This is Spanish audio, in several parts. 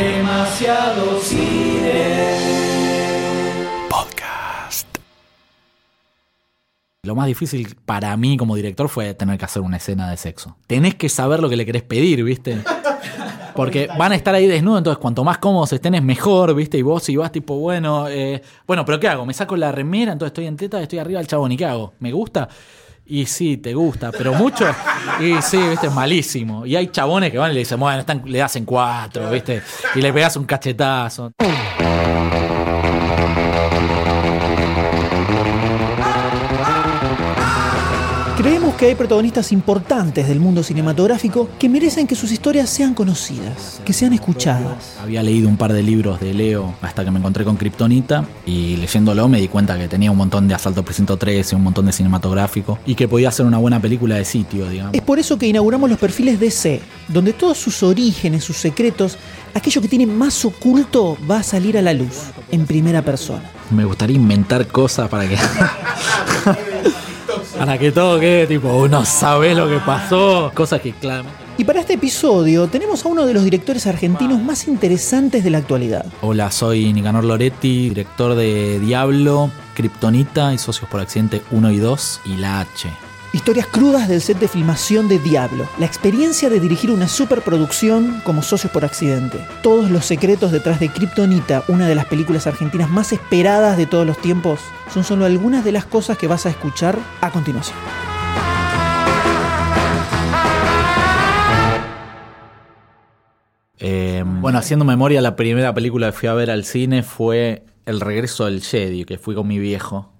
Demasiado cine. Podcast. Lo más difícil para mí como director fue tener que hacer una escena de sexo. Tenés que saber lo que le querés pedir, ¿viste? Porque van a estar ahí desnudos, entonces cuanto más cómodos estén es mejor, ¿viste? Y vos si vas tipo, bueno, eh, bueno, pero ¿qué hago? Me saco la remera, entonces estoy en teta, estoy arriba del chabón, ¿y qué hago? ¿Me gusta? Y sí, te gusta, pero mucho. Y sí, viste, es malísimo. Y hay chabones que van y le dicen, bueno, están, le hacen cuatro, viste, y le pegas un cachetazo. Que hay protagonistas importantes del mundo cinematográfico que merecen que sus historias sean conocidas, que sean escuchadas. Había leído un par de libros de Leo hasta que me encontré con Kryptonita y leyéndolo me di cuenta que tenía un montón de Asalto Precinto 13, un montón de cinematográfico y que podía ser una buena película de sitio, digamos. Es por eso que inauguramos los perfiles DC, donde todos sus orígenes, sus secretos, aquello que tiene más oculto va a salir a la luz, en primera persona. Me gustaría inventar cosas para que... para que todo quede tipo, uno sabe lo que pasó, cosas que claramente... Y para este episodio tenemos a uno de los directores argentinos más interesantes de la actualidad. Hola, soy Nicanor Loretti, director de Diablo, Kryptonita y Socios por Accidente 1 y 2 y La H. Historias crudas del set de filmación de Diablo, la experiencia de dirigir una superproducción como socios por accidente, todos los secretos detrás de Kryptonita, una de las películas argentinas más esperadas de todos los tiempos, son solo algunas de las cosas que vas a escuchar a continuación. Eh, bueno, haciendo memoria, la primera película que fui a ver al cine fue El regreso del Jedi, que fui con mi viejo.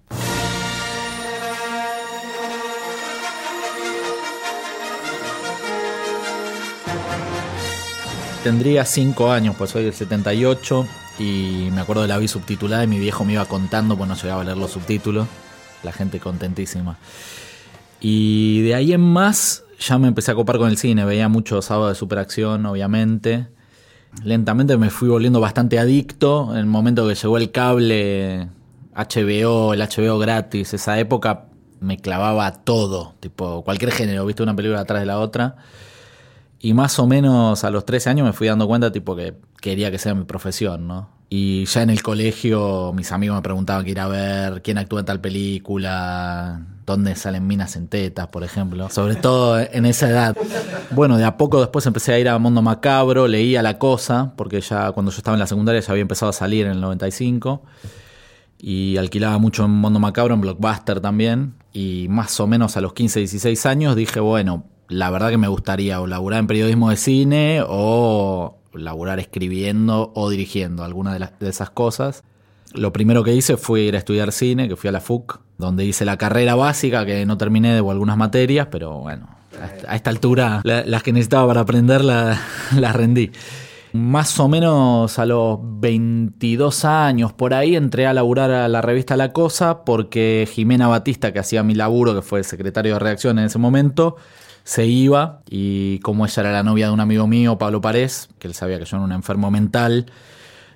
Tendría 5 años, pues soy del 78 y me acuerdo de la vi subtitulada y mi viejo me iba contando, pues no llegaba a leer los subtítulos. La gente contentísima. Y de ahí en más ya me empecé a copar con el cine, veía mucho sábado de superacción, obviamente. Lentamente me fui volviendo bastante adicto. En el momento que llegó el cable HBO, el HBO gratis, esa época me clavaba todo, tipo cualquier género, viste una película atrás de la otra. Y más o menos a los 13 años me fui dando cuenta tipo que quería que sea mi profesión, ¿no? Y ya en el colegio mis amigos me preguntaban qué ir a ver, quién actúa en tal película, dónde salen minas en tetas, por ejemplo. Sobre todo en esa edad. Bueno, de a poco después empecé a ir a Mundo Macabro, leía La Cosa, porque ya cuando yo estaba en la secundaria ya había empezado a salir en el 95. Y alquilaba mucho en Mundo Macabro, en Blockbuster también. Y más o menos a los 15, 16 años dije, bueno, la verdad que me gustaría o laburar en periodismo de cine o laburar escribiendo o dirigiendo, alguna de, esas cosas. Lo primero que hice fue ir a estudiar cine, que fui a la FUC, donde hice la carrera básica, que no terminé de algunas materias, pero bueno, a esta altura la, las que necesitaba para aprender las la rendí. Más o menos a los 22 años por ahí entré a laburar a la revista La Cosa porque Jimena Batista, que hacía mi laburo, que fue secretario de redacción en ese momento, se iba y como ella era la novia de un amigo mío, Pablo Parés, que él sabía que yo era un enfermo mental,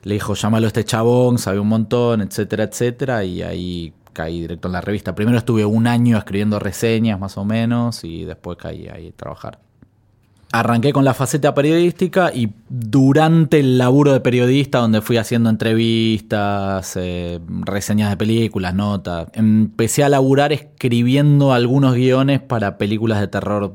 le dijo, llámalo a este chabón, sabe un montón, etcétera, etcétera, y ahí caí directo en la revista. Primero estuve un año escribiendo reseñas más o menos y después caí ahí a trabajar. Arranqué con la faceta periodística y durante el laburo de periodista, donde fui haciendo entrevistas, eh, reseñas de películas, notas, empecé a laburar escribiendo algunos guiones para películas de terror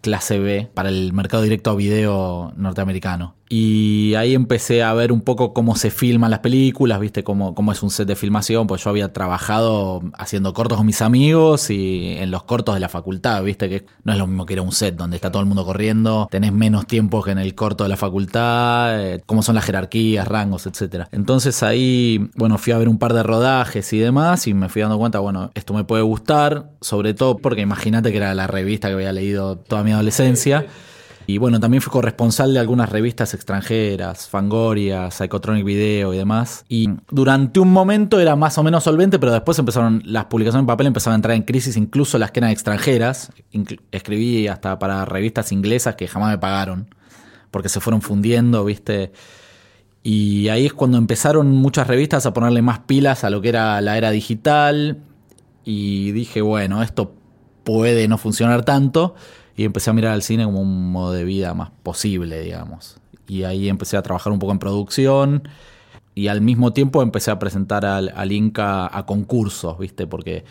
clase B para el mercado directo a video norteamericano. Y ahí empecé a ver un poco cómo se filman las películas, viste cómo, cómo es un set de filmación, pues yo había trabajado haciendo cortos con mis amigos y en los cortos de la facultad, viste que no es lo mismo que ir a un set donde está todo el mundo corriendo, tenés menos tiempo que en el corto de la facultad, eh, cómo son las jerarquías, rangos, etcétera. Entonces ahí, bueno, fui a ver un par de rodajes y demás y me fui dando cuenta, bueno, esto me puede gustar, sobre todo porque imagínate que era la revista que había leído toda mi adolescencia. Y bueno, también fui corresponsal de algunas revistas extranjeras, Fangoria, Psychotronic Video y demás. Y durante un momento era más o menos solvente, pero después empezaron, las publicaciones en papel empezaron a entrar en crisis, incluso las que eran extranjeras. Escribí hasta para revistas inglesas que jamás me pagaron, porque se fueron fundiendo, viste. Y ahí es cuando empezaron muchas revistas a ponerle más pilas a lo que era la era digital. Y dije, bueno, esto puede no funcionar tanto y empecé a mirar al cine como un modo de vida más posible, digamos. y ahí empecé a trabajar un poco en producción y al mismo tiempo empecé a presentar al, Inca a concursos, ¿viste? Porque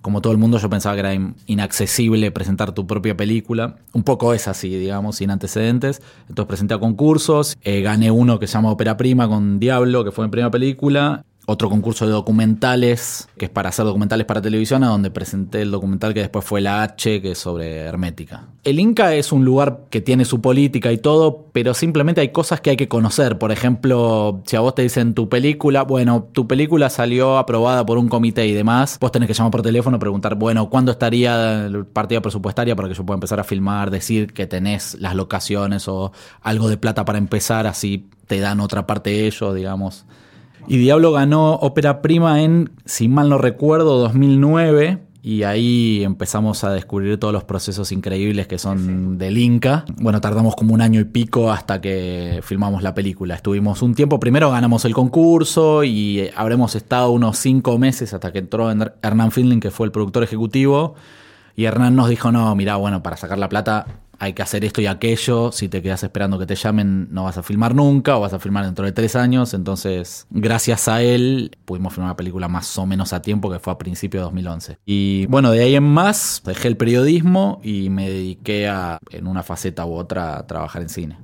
como todo el mundo yo pensaba que era inaccesible presentar tu propia película. Un poco es así, digamos, sin antecedentes. Entonces presenté a concursos, eh, gané uno que se llama Ópera Prima con Diablo, que fue mi primera película, otro concurso de documentales, que es para hacer documentales para televisión, a donde presenté el documental que después fue la H, que es sobre Hermética. El Inca es un lugar que tiene su política y todo, pero simplemente hay cosas que hay que conocer. Por ejemplo, si a vos te dicen tu película, bueno, tu película salió aprobada por un comité y demás, vos tenés que llamar por teléfono, preguntar, bueno, ¿cuándo estaría la partida presupuestaria para que yo pueda empezar a filmar, decir que tenés las locaciones o algo de plata para empezar, así te dan otra parte de ellos, digamos. Y Diablo ganó ópera prima en, si mal no recuerdo, 2009. Y ahí empezamos a descubrir todos los procesos increíbles que son del Inca. Bueno, tardamos como un año y pico hasta que filmamos la película. Estuvimos un tiempo, primero ganamos el concurso y habremos estado unos cinco meses hasta que entró Hernán Findling, que fue el productor ejecutivo. Y Hernán nos dijo, no, mira, bueno, para sacar la plata hay que hacer esto y aquello, si te quedas esperando que te llamen no vas a filmar nunca o vas a filmar dentro de tres años, entonces gracias a él pudimos filmar una película más o menos a tiempo que fue a principios de 2011. Y bueno, de ahí en más dejé el periodismo y me dediqué a, en una faceta u otra, a trabajar en cine.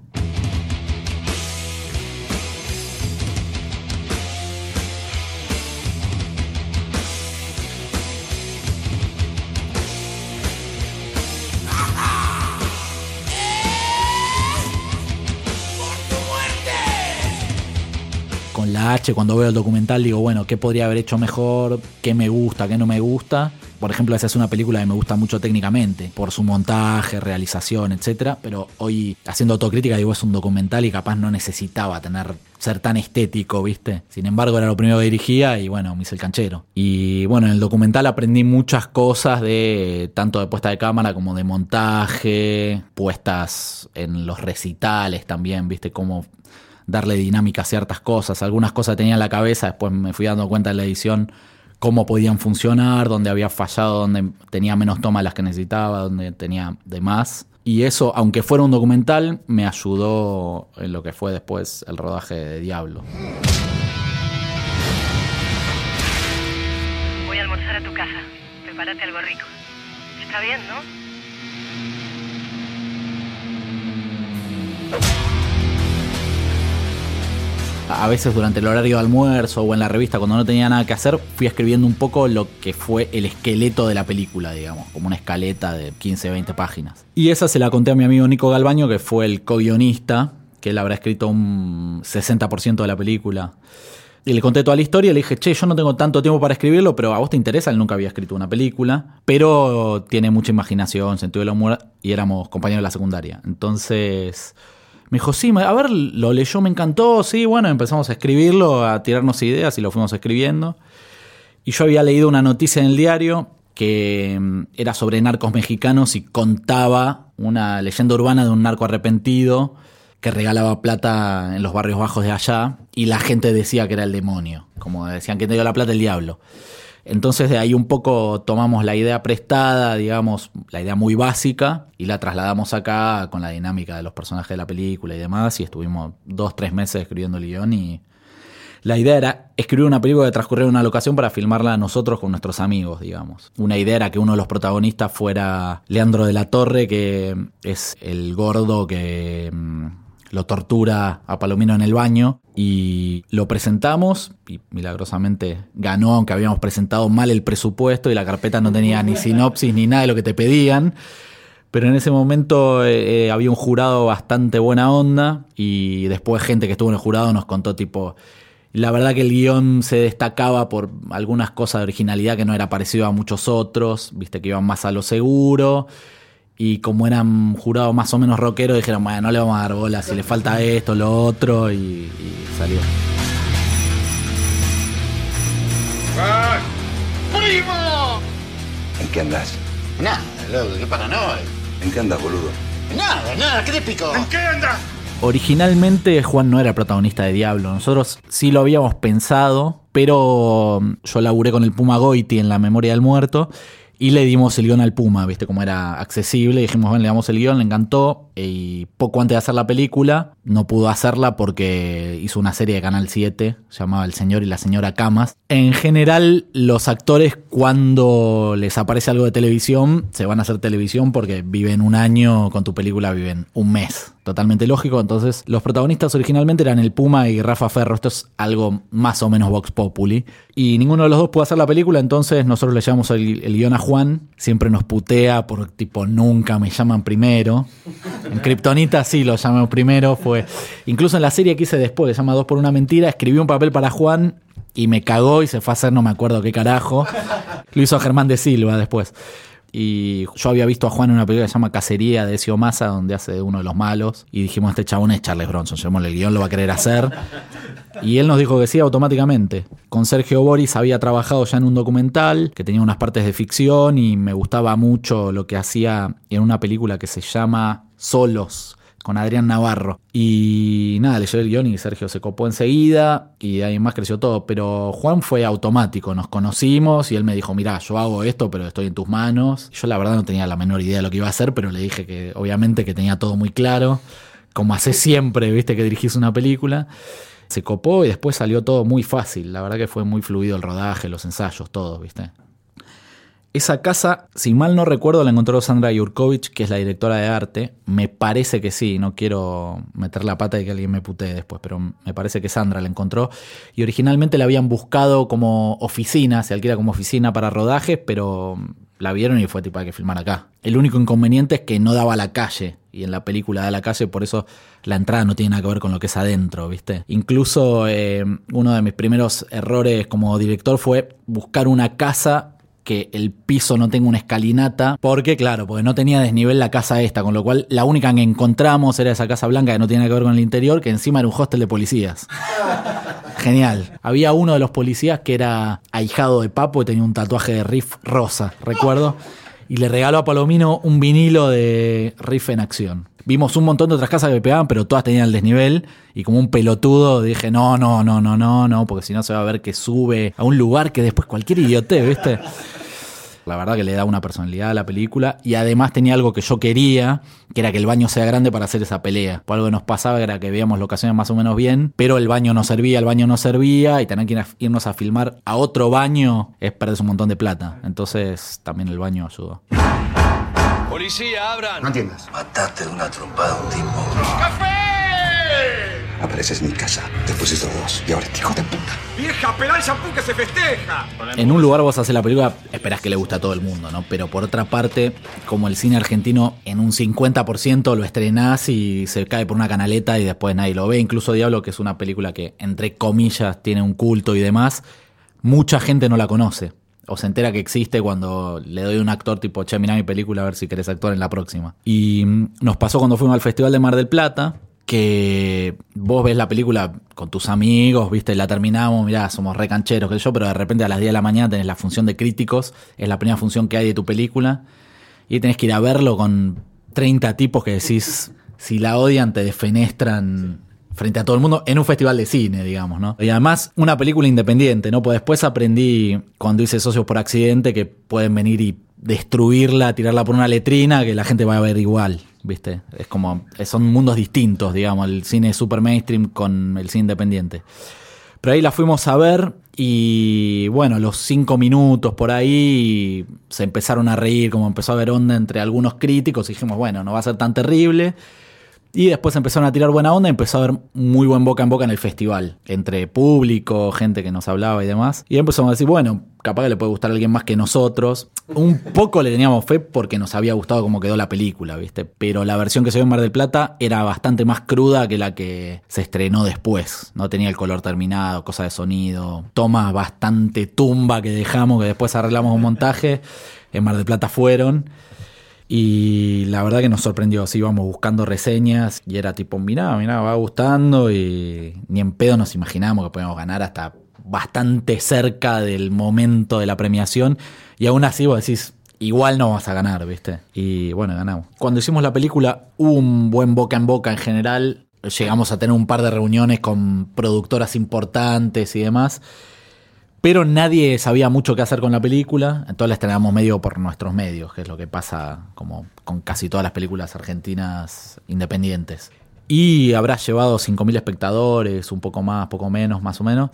La H, cuando veo el documental, digo, bueno, ¿qué podría haber hecho mejor? ¿Qué me gusta? ¿Qué no me gusta? Por ejemplo, esa es una película que me gusta mucho técnicamente, por su montaje, realización, etcétera. Pero hoy, haciendo autocrítica, digo, es un documental y capaz no necesitaba tener ser tan estético, ¿viste? Sin embargo, era lo primero que dirigía y bueno, me hice el canchero. Y bueno, en el documental aprendí muchas cosas de tanto de puesta de cámara como de montaje, puestas en los recitales también, ¿viste? Cómo darle dinámica a ciertas cosas. Algunas cosas tenía en la cabeza, después me fui dando cuenta en la edición cómo podían funcionar, dónde había fallado, dónde tenía menos tomas las que necesitaba, dónde tenía de más. Y eso, aunque fuera un documental, me ayudó en lo que fue después el rodaje de Diablo. Voy a almorzar a tu casa. Prepárate algo rico. Está bien, ¿no? A veces durante el horario de almuerzo o en la revista cuando no tenía nada que hacer, fui escribiendo un poco lo que fue el esqueleto de la película, digamos, como una escaleta de 15, 20 páginas. Y esa se la conté a mi amigo Nico Galbaño, que fue el co-guionista, que él habrá escrito un 60% de la película. Y le conté toda la historia le dije, che, yo no tengo tanto tiempo para escribirlo, pero a vos te interesa, él nunca había escrito una película, pero tiene mucha imaginación, sentido del humor, y éramos compañeros de la secundaria. Entonces me dijo, sí, a ver, lo leyó, me encantó, sí, bueno, empezamos a escribirlo, a tirarnos ideas y lo fuimos escribiendo. Y yo había leído una noticia en el diario que mm, era sobre narcos mexicanos y contaba una leyenda urbana de un narco arrepentido que regalaba plata en los barrios bajos de allá y la gente decía que era el demonio, como decían que te dio la plata el diablo. Entonces de ahí un poco tomamos la idea prestada, digamos, la idea muy básica, y la trasladamos acá con la dinámica de los personajes de la película y demás, y estuvimos dos, tres meses escribiendo el guion y la idea era escribir una película de transcurrir en una locación para filmarla nosotros con nuestros amigos, digamos. Una idea era que uno de los protagonistas fuera Leandro de la Torre, que es el gordo que mm, lo tortura a Palomino en el baño y lo presentamos y milagrosamente ganó, aunque habíamos presentado mal el presupuesto y la carpeta no tenía ni sinopsis ni nada de lo que te pedían. Pero en ese momento eh, eh, había un jurado bastante buena onda y después gente que estuvo en el jurado nos contó tipo, la verdad que el guion se destacaba por algunas cosas de originalidad que no era parecido a muchos otros, viste que iban más a lo seguro y como eran jurados más o menos rockeros, dijeron, bueno, no le vamos a dar bola, si le falta esto, lo otro, y, salió. ¡Primo! ¿En qué andas? Nada, loco, qué paranoia. ¿En qué andas, boludo? Nada, nada, ¿qué te? ¿En qué andas? Originalmente Juan no era protagonista de Diablo, nosotros sí lo habíamos pensado, pero yo laburé con el Puma Goiti en La Memoria del Muerto Y le dimos el guion al Puma, viste, como era accesible. Dijimos, bueno, le damos el guion, le encantó. Y poco antes de hacer la película, no pudo hacerla porque hizo una serie de Canal 7, llamaba El Señor y la Señora Camas. En general, los actores, cuando les aparece algo de televisión, se van a hacer televisión porque viven un año, con tu película viven un mes totalmente lógico. Entonces, los protagonistas originalmente eran el Puma y Rafa Ferro. Esto es algo más o menos Vox Populi. Y ninguno de los dos pudo hacer la película, entonces nosotros le llamamos el, el guion a Juan. Siempre nos putea por tipo, nunca me llaman primero. En Kryptonita sí lo llamamos primero. Fue incluso en la serie que hice después, que se llama Dos por una mentira, escribí un papel para Juan y me cagó y se fue a hacer no me acuerdo qué carajo. Lo hizo Germán de Silva después. Y yo había visto a Juan en una película que se llama Cacería de Ezio Massa, donde hace uno de los malos. Y dijimos, este chabón es Charles Bronson, llevémosle el guion, lo va a querer hacer. Y él nos dijo que sí automáticamente. Con Sergio Boris había trabajado ya en un documental que tenía unas partes de ficción y me gustaba mucho lo que hacía en una película que se llama Solos, con Adrián Navarro. Y nada, le llevé el guion y Sergio se copó enseguida y ahí más creció todo. Pero Juan fue automático, nos conocimos y él me dijo, mira, yo hago esto, pero estoy en tus manos. Yo la verdad no tenía la menor idea de lo que iba a hacer, pero le dije que obviamente que tenía todo muy claro, como hace siempre, viste, que dirigís una película. Se copó y después salió todo muy fácil. La verdad que fue muy fluido el rodaje, los ensayos, todo, viste. Esa casa, si mal no recuerdo, la encontró Sandra Yurkovich, que es la directora de arte. Me parece que sí, no quiero meter la pata y que alguien me putee después, pero me parece que Sandra la encontró. Y originalmente la habían buscado como oficina, se alquila como oficina para rodajes, pero la vieron y fue tipo hay que filmar acá. El único inconveniente es que no daba a la calle, y en la película da la calle, por eso la entrada no tiene nada que ver con lo que es adentro, ¿viste? Incluso eh, uno de mis primeros errores como director fue buscar una casa que el piso no tenga una escalinata, porque claro, porque no tenía desnivel la casa esta, con lo cual la única que encontramos era esa casa blanca que no tiene que ver con el interior, que encima era un hostel de policías. Genial. Había uno de los policías que era ahijado de Papo y tenía un tatuaje de Riff rosa, recuerdo, y le regaló a Palomino un vinilo de Riff en acción. Vimos un montón de otras casas que pegaban, pero todas tenían el desnivel. Y como un pelotudo dije, no, no, no, no, no, no, porque si no se va a ver que sube a un lugar que después cualquier idiote, ¿viste? La verdad que le da una personalidad a la película. Y además tenía algo que yo quería, que era que el baño sea grande para hacer esa pelea. Por algo que nos pasaba era que veíamos locaciones más o menos bien, pero el baño no servía, el baño no servía, y tener que irnos a filmar a otro baño es perder un montón de plata. Entonces también el baño ayudó. Policía, abran. No entiendas. Mataste de una trompada a un tipo. Apareces en mi casa, después estos dos, y ahora este hijo de puta. Vieja, pelá el shampoo que se festeja. En un lugar vos haces la película, esperás que le guste a todo el mundo, ¿no? Pero por otra parte, como el cine argentino en un 50% lo estrenás y se cae por una canaleta y después nadie lo ve. Incluso Diablo, que es una película que, entre comillas, tiene un culto y demás, mucha gente no la conoce. O se entera que existe cuando le doy a un actor tipo, che, mirá mi película a ver si querés actuar en la próxima. Y mm, nos pasó cuando fuimos al Festival de Mar del Plata, que vos ves la película con tus amigos, viste, la terminamos, mirá, somos re cancheros, que yo, pero de repente a las 10 de la mañana tenés la función de críticos, es la primera función que hay de tu película, y tenés que ir a verlo con 30 tipos que decís, si la odian, te defenestran frente a todo el mundo en un festival de cine, digamos, ¿no? Y además, una película independiente, ¿no? Pues después aprendí, cuando hice socios por accidente, que pueden venir y destruirla, tirarla por una letrina, que la gente va a ver igual, ¿viste? Es como, son mundos distintos, digamos, el cine super mainstream con el cine independiente. Pero ahí la fuimos a ver y bueno, los cinco minutos por ahí se empezaron a reír, como empezó a haber onda entre algunos críticos y dijimos, bueno, no va a ser tan terrible. Y después empezaron a tirar buena onda y empezó a haber muy buen boca en boca en el festival, entre público, gente que nos hablaba y demás. Y empezamos a decir, bueno, capaz que le puede gustar a alguien más que nosotros. Un poco le teníamos fe porque nos había gustado cómo quedó la película, ¿viste? Pero la versión que se vio en Mar del Plata era bastante más cruda que la que se estrenó después. No tenía el color terminado, cosa de sonido, toma bastante tumba que dejamos, que después arreglamos un montaje. En Mar del Plata fueron. Y la verdad que nos sorprendió, así íbamos buscando reseñas y era tipo, mirá, mirá, va gustando y ni en pedo nos imaginamos que podíamos ganar hasta bastante cerca del momento de la premiación y aún así vos decís, igual no vamos a ganar, ¿viste? Y bueno, ganamos. Cuando hicimos la película un buen boca en boca en general, llegamos a tener un par de reuniones con productoras importantes y demás. Pero nadie sabía mucho qué hacer con la película, entonces la estrenamos medio por nuestros medios, que es lo que pasa como con casi todas las películas argentinas independientes. Y habrá llevado 5.000 espectadores, un poco más, poco menos, más o menos,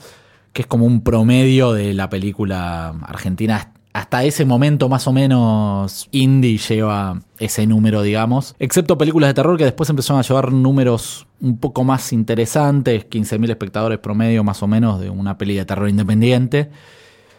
que es como un promedio de la película argentina hasta ese momento más o menos indie lleva ese número, digamos. Excepto películas de terror que después empezaron a llevar números un poco más interesantes, 15.000 espectadores promedio más o menos de una peli de terror independiente.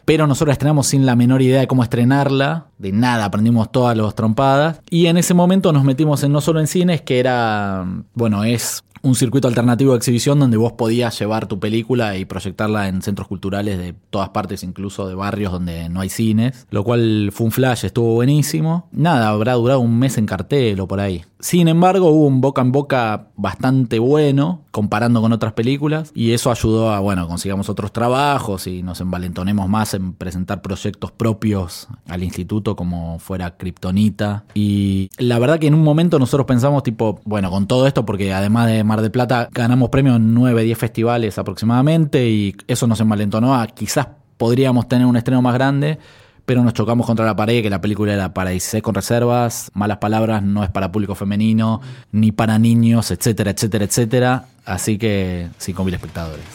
Pero nosotros estrenamos sin la menor idea de cómo estrenarla, de nada, aprendimos todas las trompadas. Y en ese momento nos metimos en no solo en cines, que era, bueno, es un circuito alternativo de exhibición donde vos podías llevar tu película y proyectarla en centros culturales de todas partes, incluso de barrios donde no hay cines, lo cual fue un flash, estuvo buenísimo. Nada, habrá durado un mes en cartel o por ahí. Sin embargo, hubo un boca en boca bastante bueno comparando con otras películas y eso ayudó a, bueno, consigamos otros trabajos y nos envalentonemos más en presentar proyectos propios al instituto como fuera Kryptonita. Y la verdad que en un momento nosotros pensamos tipo, bueno, con todo esto, porque además de Mar de Plata ganamos premios en 9, 10 festivales aproximadamente y eso nos envalentonó a quizás podríamos tener un estreno más grande pero nos chocamos contra la pared que la película era para irse con reservas, malas palabras, no es para público femenino, ni para niños, etcétera, etcétera, etcétera. Así que 5.000 espectadores.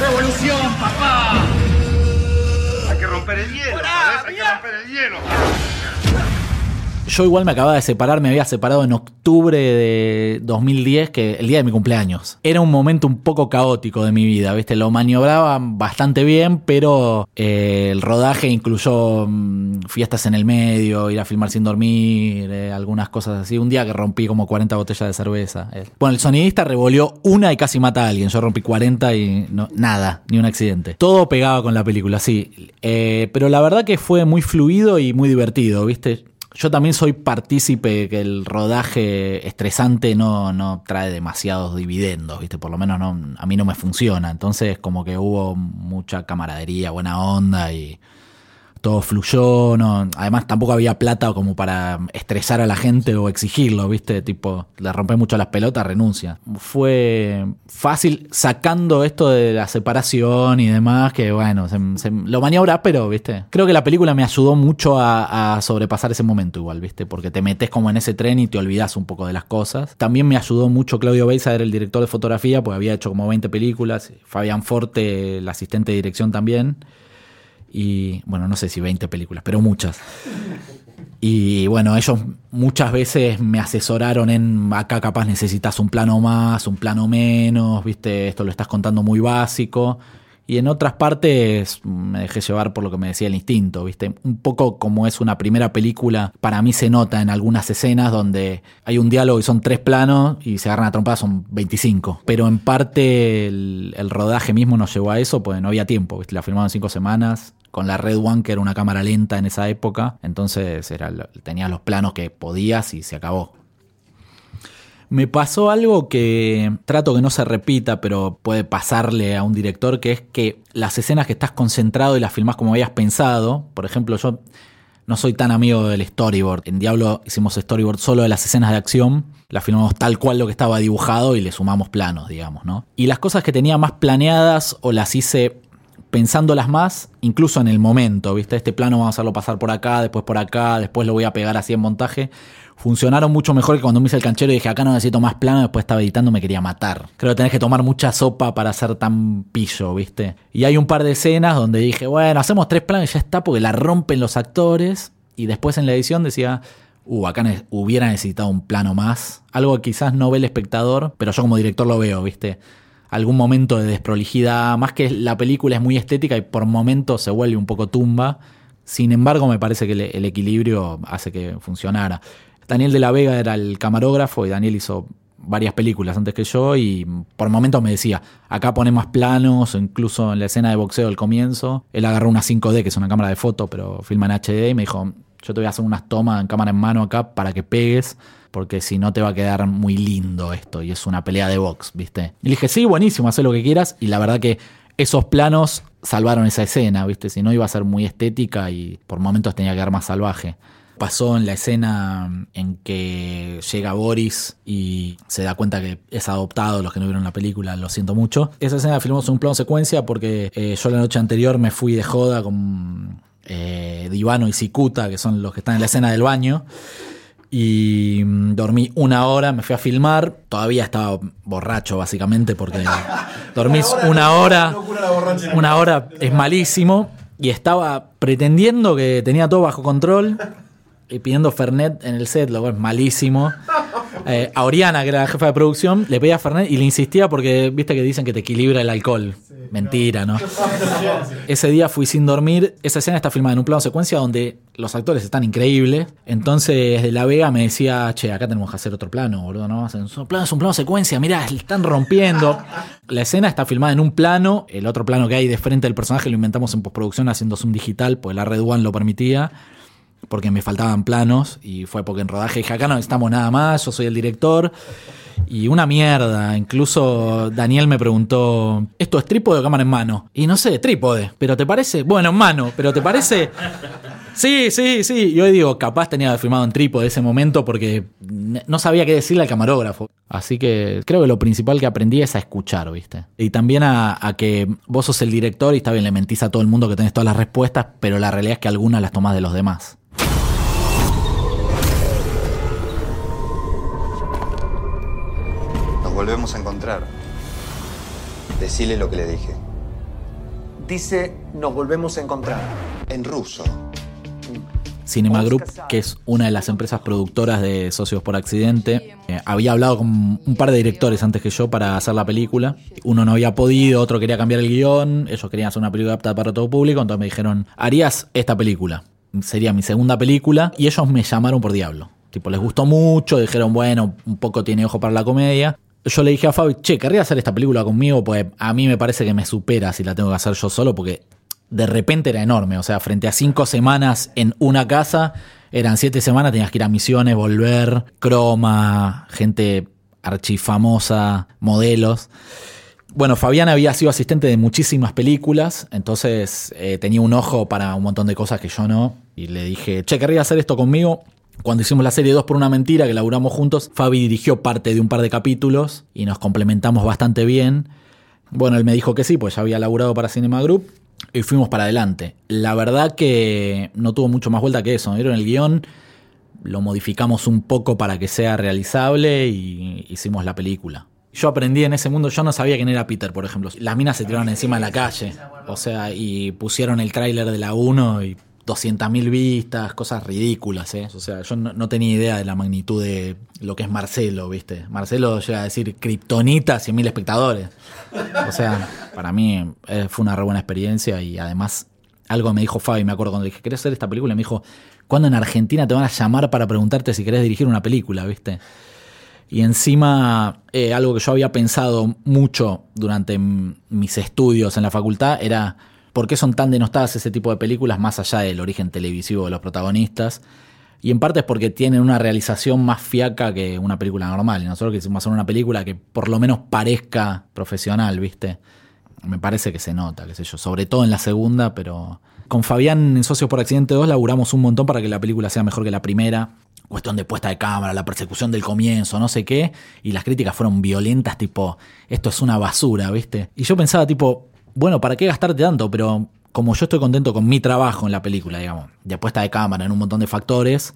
¡Revolución, papá! Hay que romper el hielo, ¿sabes? Hay que romper el hielo. Yo igual me acababa de separar, me había separado en octubre de 2010, que el día de mi cumpleaños. Era un momento un poco caótico de mi vida, ¿viste? Lo maniobraba bastante bien, pero eh, el rodaje incluyó mm, fiestas en el medio, ir a filmar sin dormir, eh, algunas cosas así. Un día que rompí como 40 botellas de cerveza. Eh. Bueno, el sonidista revolvió una y casi mata a alguien. Yo rompí 40 y nada, ni un accidente. Todo pegaba con la película, sí. pero la verdad que fue muy fluido y muy divertido, ¿viste? Yo también soy partícipe que el rodaje estresante no, no trae demasiados dividendos, ¿viste? Por lo menos no, a mí no me funciona. Entonces, como que hubo mucha camaradería, buena onda y todo fluyó, no, además tampoco había plata como para estresar a la gente o exigirlo, ¿viste? Tipo, le rompe mucho las pelotas, renuncia. Fue fácil sacando esto de la separación y demás, que bueno, se, lo maniobra, pero, ¿viste? Creo que la película me ayudó mucho a, sobrepasar ese momento igual, ¿viste? Porque te metes como en ese tren y te olvidas un poco de las cosas. También me ayudó mucho Claudio Beisa, era el director de fotografía, porque había hecho como 20 películas, Fabián Forte, el asistente de dirección también y bueno, no sé si 20 películas, pero muchas. Y bueno, ellos muchas veces me asesoraron en acá capaz necesitas un plano más, un plano menos, viste, esto lo estás contando muy básico. Y en otras partes me dejé llevar por lo que me decía el instinto, ¿viste? Un poco como es una primera película, para mí se nota en algunas escenas donde hay un diálogo y son tres planos y se agarran a trompadas, son 25. Pero en parte el, rodaje mismo nos llevó a eso, pues no había tiempo, ¿viste? La filmaron cinco semanas con la Red One, que era una cámara lenta en esa época. Entonces era, tenías los planos que podías y se acabó. Me pasó algo que trato que no se repita, pero puede pasarle a un director, que es que las escenas que estás concentrado y las filmás como habías pensado, por ejemplo, yo no soy tan amigo del storyboard. En Diablo hicimos storyboard solo de las escenas de acción. Las filmamos tal cual lo que estaba dibujado y le sumamos planos, digamos, ¿no? Y las cosas que tenía más planeadas o las hice pensándolas más, incluso en el momento, ¿viste? Este plano vamos a hacerlo pasar por acá, después por acá, después lo voy a pegar así en montaje. Funcionaron mucho mejor que cuando me hice el canchero y dije, acá no necesito más plano, después estaba editando, me quería matar. Creo que tenés que tomar mucha sopa para ser tan pillo, ¿viste? Y hay un par de escenas donde dije, bueno, hacemos tres planos y ya está, porque la rompen los actores. Y después en la edición decía, uh, acá hubiera necesitado un plano más. Algo que quizás no ve el espectador, pero yo como director lo veo, ¿viste? Algún momento de desprolijidad, más que la película es muy estética y por momentos se vuelve un poco tumba. Sin embargo, me parece que el, equilibrio hace que funcionara. Daniel de la Vega era el camarógrafo y Daniel hizo varias películas antes que yo y por momentos me decía, acá pone más planos, incluso en la escena de boxeo del comienzo, él agarró una 5D, que es una cámara de foto, pero filma en HD y me dijo, yo te voy a hacer unas tomas en cámara en mano acá para que pegues porque si no te va a quedar muy lindo esto y es una pelea de box, ¿viste? Y dije, sí, buenísimo, haz lo que quieras y la verdad que esos planos salvaron esa escena, ¿viste? Si no iba a ser muy estética y por momentos tenía que quedar más salvaje. Pasó en la escena en que llega Boris y se da cuenta que es adoptado, los que no vieron la película, lo siento mucho. Esa escena la filmamos en un plano secuencia porque eh, yo la noche anterior me fui de joda con eh, Divano y Cicuta, que son los que están en la escena del baño. Y mm, dormí una hora, me fui a filmar. Todavía estaba borracho, básicamente, porque dormís una hora. Una hora es malísimo. Y estaba pretendiendo que tenía todo bajo control. Y pidiendo Fernet en el set, lo cual es malísimo. Eh, a Oriana, que era la jefa de producción, le pedía Fernet y le insistía porque viste que dicen que te equilibra el alcohol. Mentira, ¿no? Ese día fui sin dormir. Esa escena está filmada en un plano secuencia donde los actores están increíbles. Entonces, de La Vega me decía, che, acá tenemos que hacer otro plano, boludo, ¿no? Es un plano, es un plano secuencia, mirá, le están rompiendo. La escena está filmada en un plano. El otro plano que hay de frente del personaje lo inventamos en postproducción haciendo zoom digital, pues la Red One lo permitía porque me faltaban planos y fue porque en rodaje dije, acá no necesitamos nada más, yo soy el director. Y una mierda, incluso Daniel me preguntó, ¿esto es trípode o cámara en mano? Y no sé, trípode, pero ¿te parece? Bueno, en mano, pero ¿te parece? Sí, sí, sí. Yo digo, capaz tenía filmado en trípode ese momento porque no sabía qué decirle al camarógrafo. Así que creo que lo principal que aprendí es a escuchar, ¿viste? Y también a, a que vos sos el director y está bien, le mentís a todo el mundo que tenés todas las respuestas, pero la realidad es que algunas las tomás de los demás. Volvemos a encontrar. Decile lo que le dije. Dice, nos volvemos a encontrar. En ruso. Cinema Group, que es una de las empresas productoras de Socios por Accidente. Eh, había hablado con un par de directores antes que yo para hacer la película. Uno no había podido, otro quería cambiar el guion. Ellos querían hacer una película apta para todo público. Entonces me dijeron, harías esta película. Sería mi segunda película. Y ellos me llamaron por Diablo. Tipo, les gustó mucho. Dijeron, bueno, un poco tiene ojo para la comedia. Yo le dije a Fabi, che, ¿querría hacer esta película conmigo? Pues a mí me parece que me supera si la tengo que hacer yo solo, porque de repente era enorme. O sea, frente a cinco semanas en una casa, eran siete semanas, tenías que ir a misiones, volver, croma, gente archifamosa, modelos. Bueno, Fabián había sido asistente de muchísimas películas, entonces eh, tenía un ojo para un montón de cosas que yo no. Y le dije, che, ¿querría hacer esto conmigo? Cuando hicimos la serie 2 por una mentira, que laburamos juntos, Fabi dirigió parte de un par de capítulos y nos complementamos bastante bien. Bueno, él me dijo que sí, pues ya había laburado para Cinema Group y fuimos para adelante. La verdad que no tuvo mucho más vuelta que eso. ¿Vieron el guion? Lo modificamos un poco para que sea realizable y hicimos la película. Yo aprendí en ese mundo, yo no sabía quién era Peter, por ejemplo. Las minas se tiraron encima de la calle. O sea, y pusieron el tráiler de la 1 y 200.000 vistas, cosas ridículas, ¿eh? O sea, yo no, tenía idea de la magnitud de lo que es Marcelo, ¿viste? Marcelo llega a decir Kryptonita, 100.000 espectadores. O sea, para mí eh, fue una re buena experiencia y además algo me dijo Fabi, me acuerdo cuando dije, ¿querés hacer esta película? Me dijo, ¿cuándo en Argentina te van a llamar para preguntarte si querés dirigir una película, ¿viste? Y encima, eh, algo que yo había pensado mucho durante mis estudios en la facultad era por qué son tan denostadas ese tipo de películas más allá del origen televisivo de los protagonistas. Y en parte es porque tienen una realización más fiaca que una película normal. Y nosotros quisimos hacer una película que por lo menos parezca profesional, ¿viste? Me parece que se nota, qué sé yo. Sobre todo en la segunda, pero... Con Fabián en Socios por Accidente 2 laburamos un montón para que la película sea mejor que la primera. Cuestión de puesta de cámara, la persecución del comienzo, no sé qué. Y las críticas fueron violentas, tipo, esto es una basura, ¿viste? Y yo pensaba, tipo, bueno, ¿para qué gastarte tanto? Pero como yo estoy contento con mi trabajo en la película, digamos, de puesta de cámara, en un montón de factores,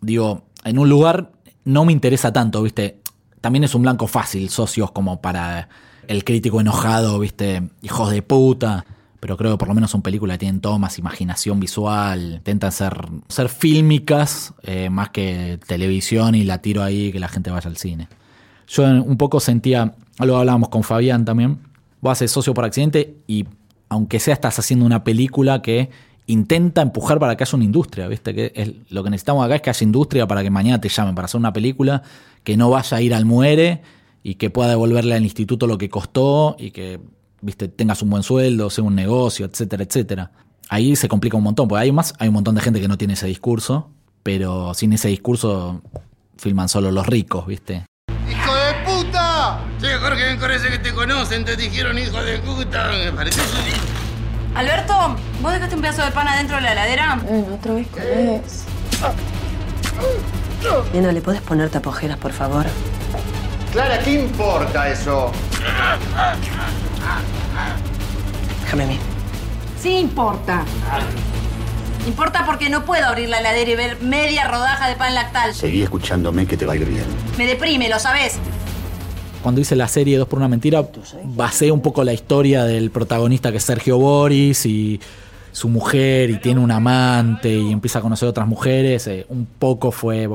digo, en un lugar no me interesa tanto, ¿viste? También es un blanco fácil, socios como para el crítico enojado, ¿viste? Hijos de puta. Pero creo que por lo menos son películas que tienen todo más imaginación visual, intentan ser, ser fílmicas eh, más que televisión y la tiro ahí que la gente vaya al cine. Yo un poco sentía, algo hablábamos con Fabián también, vos haces socio por accidente y aunque sea estás haciendo una película que intenta empujar para que haya una industria, ¿viste? Que es, lo que necesitamos acá es que haya industria para que mañana te llamen para hacer una película que no vaya a ir al muere y que pueda devolverle al instituto lo que costó y que, ¿viste? tengas un buen sueldo, sea un negocio, etcétera, etcétera. Ahí se complica un montón, porque hay más, hay un montón de gente que no tiene ese discurso, pero sin ese discurso filman solo los ricos, ¿viste? Jorge, ven con ese que te conocen, te dijeron hijo de puta. Me parece Alberto, ¿vos dejaste un pedazo de pan adentro de la heladera? Bueno, otra vez con es. Nena, ¿le puedes poner tapojeras, por favor? Clara, ¿qué importa eso? Déjame a mí. Sí importa. Importa porque no puedo abrir la heladera y ver media rodaja de pan lactal. Seguí escuchándome que te va a ir bien. Me deprime, ¿lo sabes? Cuando hice la serie Dos por una mentira, basé un poco la historia del protagonista que es Sergio Boris y su mujer y tiene un amante y empieza a conocer otras mujeres. eh, un poco fue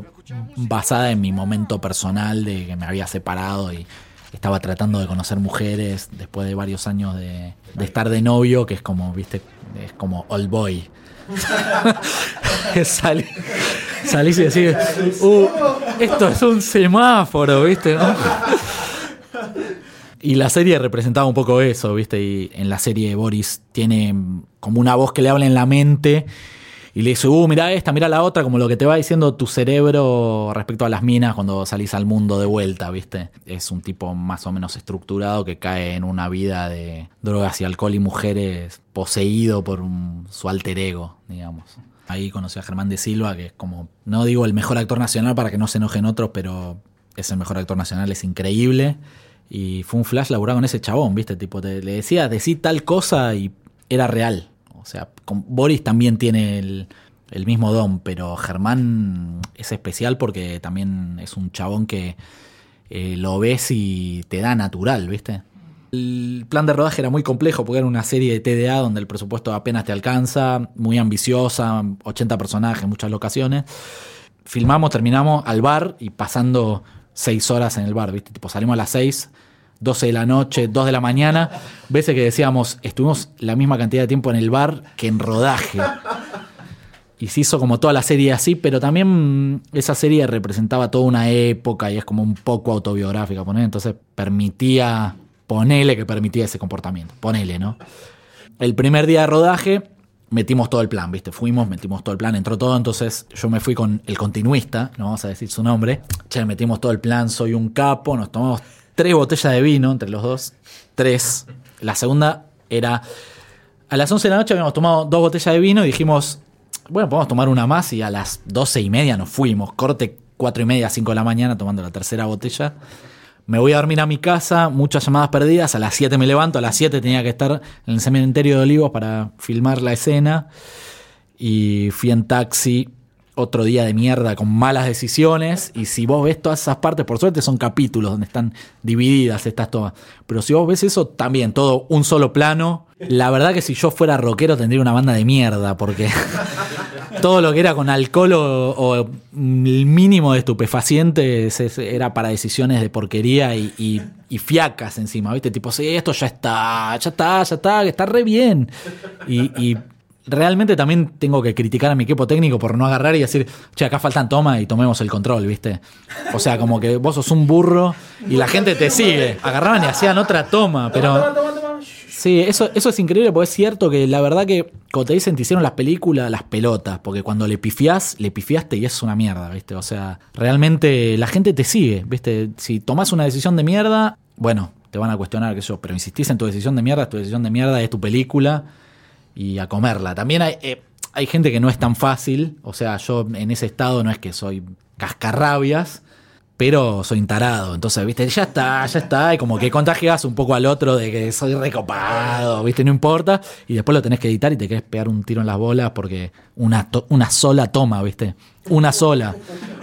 basada en mi momento personal de que me había separado y estaba tratando de conocer mujeres después de varios años de, estar de novio, que es como, viste, es como old boy. Salí- salís y decís, "Uh, esto es un semáforo, ¿viste? ¿no? Y la serie representaba un poco eso, ¿viste? Y en la serie Boris tiene como una voz que le habla en la mente y le dice, uh, mira esta, mira la otra, como lo que te va diciendo tu cerebro respecto a las minas cuando salís al mundo de vuelta, ¿viste? Es un tipo más o menos estructurado que cae en una vida de drogas y alcohol y mujeres poseído por un- su alter ego, digamos. Ahí conocí a Germán de Silva, que es como, no digo el mejor actor nacional para que no se enojen otros, pero es el mejor actor nacional, es increíble. Y fue un flash laburar con ese chabón, ¿viste? Tipo, te- le decía, decí tal cosa y era real. O sea, Boris también tiene el, mismo don, pero Germán es especial porque también es un chabón que eh, lo ves y te da natural, ¿viste? El plan de rodaje era muy complejo porque era una serie de TDA donde el presupuesto apenas te alcanza, muy ambiciosa, 80 personajes, muchas locaciones. Filmamos, terminamos al bar y pasando 6 horas en el bar, ¿viste? Tipo, salimos a las 6, 12 de la noche, 2 de la mañana. Veces que decíamos, estuvimos la misma cantidad de tiempo en el bar que en rodaje. Y se hizo como toda la serie así, pero también esa serie representaba toda una época y es como un poco autobiográfica, poner entonces permitía, ponele que permitía ese comportamiento, ponele, ¿no? El primer día de rodaje metimos todo el plan, ¿viste? Fuimos, metimos todo el plan, entró todo, entonces yo me fui con el continuista, no vamos a decir su nombre, che, metimos todo el plan, soy un capo, nos tomamos tres botellas de vino entre los dos, tres. La segunda era, a las 11 de la noche habíamos tomado dos botellas de vino y dijimos, bueno, podemos tomar una más y a las doce y media nos fuimos, corte cuatro y media, cinco de la mañana tomando la tercera botella. Me voy a dormir a mi casa, muchas llamadas perdidas, a las 7 me levanto, a las 7 tenía que estar en el cementerio de Olivos para filmar la escena y fui en taxi otro día de mierda con malas decisiones y si vos ves todas esas partes, por suerte son capítulos donde están divididas estas tomas, pero si vos ves eso también, todo un solo plano, la verdad que si yo fuera rockero tendría una banda de mierda porque todo lo que era con alcohol o, o el mínimo de estupefacientes es- era para decisiones de porquería y, fiacas encima, ¿viste? Tipo, sí, esto ya está, ya está, ya está, que está re bien. Y realmente también tengo que criticar a mi equipo técnico por no agarrar y decir, che, acá faltan tomas y tomemos el control, ¿viste? O sea, como que vos sos un burro y la gente te sigue. Agarraban y hacían otra toma, pero... Sí, eso, eso es increíble porque es cierto que la verdad que cuando te dicen te hicieron las películas, las pelotas, porque cuando le pifiás, le pifiaste y es una mierda, ¿viste? O sea, realmente la gente te sigue, ¿viste? Si tomás una decisión de mierda, bueno, te van a cuestionar, que yo, pero insistís en tu decisión de mierda, tu decisión de mierda es tu película y a comerla. También hay, eh, hay gente que no es tan fácil, o sea, yo en ese estado no es que soy cascarrabias, pero soy tarado. Entonces, viste, ya está, ya está. Y como que contagias un poco al otro de que soy recopado, viste, no importa. Y después lo tenés que editar y te querés pegar un tiro en las bolas porque una, una sola toma, viste. Una sola.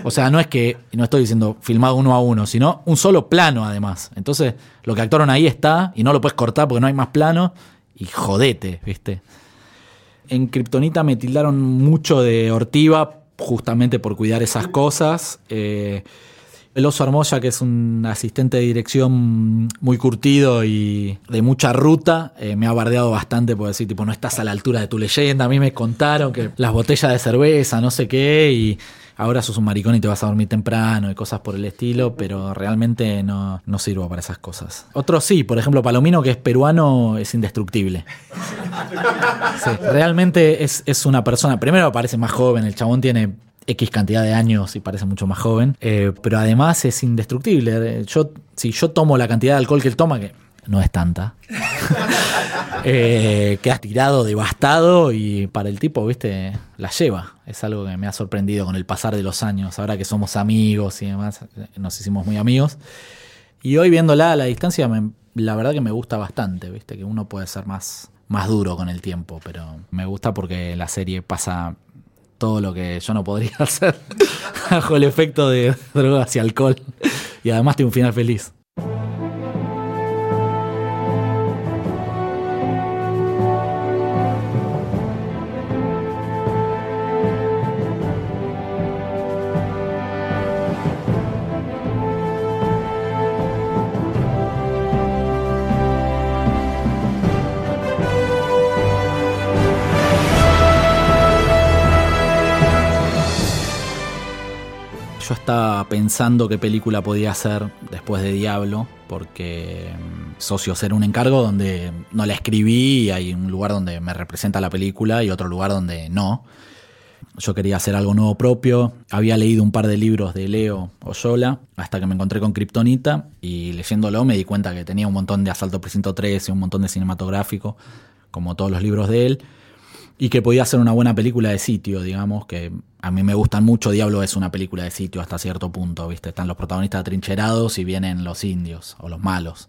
O sea, no es que, no estoy diciendo filmado uno a uno, sino un solo plano además. Entonces, lo que actuaron ahí está y no lo puedes cortar porque no hay más plano. Y jodete, viste. En Kryptonita me tildaron mucho de ortiva justamente por cuidar esas cosas. Eh, el oso Armoya, que es un asistente de dirección muy curtido y de mucha ruta, eh, me ha bardeado bastante por decir, tipo, no estás a la altura de tu leyenda. A mí me contaron que las botellas de cerveza, no sé qué, y ahora sos un maricón y te vas a dormir temprano y cosas por el estilo, pero realmente no, no sirvo para esas cosas. Otro sí, por ejemplo, Palomino, que es peruano, es indestructible. Sí, realmente es, es una persona, primero parece más joven, el chabón tiene X cantidad de años y parece mucho más joven, eh, pero además es indestructible. Yo, si yo tomo la cantidad de alcohol que él toma, que no es tanta, Eh, quedas tirado, devastado y para el tipo, viste, la lleva. Es algo que me ha sorprendido con el pasar de los años. Ahora que somos amigos y demás, nos hicimos muy amigos. Y hoy viéndola a la distancia, me- la verdad que me gusta bastante, viste, que uno puede ser más, más duro con el tiempo, pero me gusta porque la serie pasa todo lo que yo no podría hacer bajo el efecto de drogas y alcohol. Y además tiene un final feliz. Yo estaba pensando qué película podía hacer después de Diablo, porque mm, Socios era un encargo donde no la escribí y hay un lugar donde me representa la película y otro lugar donde no. Yo quería hacer algo nuevo propio. Había leído un par de libros de Leo Oyola hasta que me encontré con Kryptonita y leyéndolo me di cuenta que tenía un montón de Asalto Precinto 13, un montón de cinematográfico, como todos los libros de él y que podía ser una buena película de sitio, digamos, que a mí me gustan mucho. Diablo es una película de sitio hasta cierto punto, ¿viste? Están los protagonistas atrincherados y vienen los indios o los malos.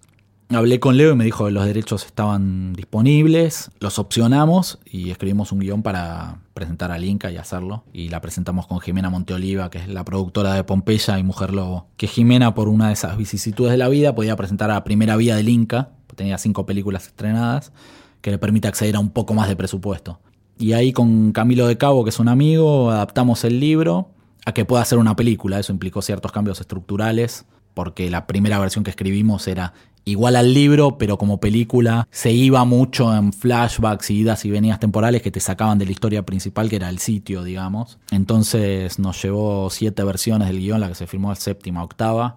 Hablé con Leo y me dijo que los derechos estaban disponibles, los opcionamos y escribimos un guion para presentar al Inca y hacerlo. Y la presentamos con Jimena Monteoliva, que es la productora de Pompeya y Mujer Lobo. Que Jimena, por una de esas vicisitudes de la vida, podía presentar a Primera Vía del Inca, tenía cinco películas estrenadas, que le permite acceder a un poco más de presupuesto. Y ahí con Camilo de Cabo, que es un amigo, adaptamos el libro a que pueda ser una película. Eso implicó ciertos cambios estructurales, porque la primera versión que escribimos era igual al libro, pero como película se iba mucho en flashbacks y idas y venidas temporales que te sacaban de la historia principal, que era el sitio, digamos. Entonces nos llevó siete versiones del guion, la que se filmó séptima, octava,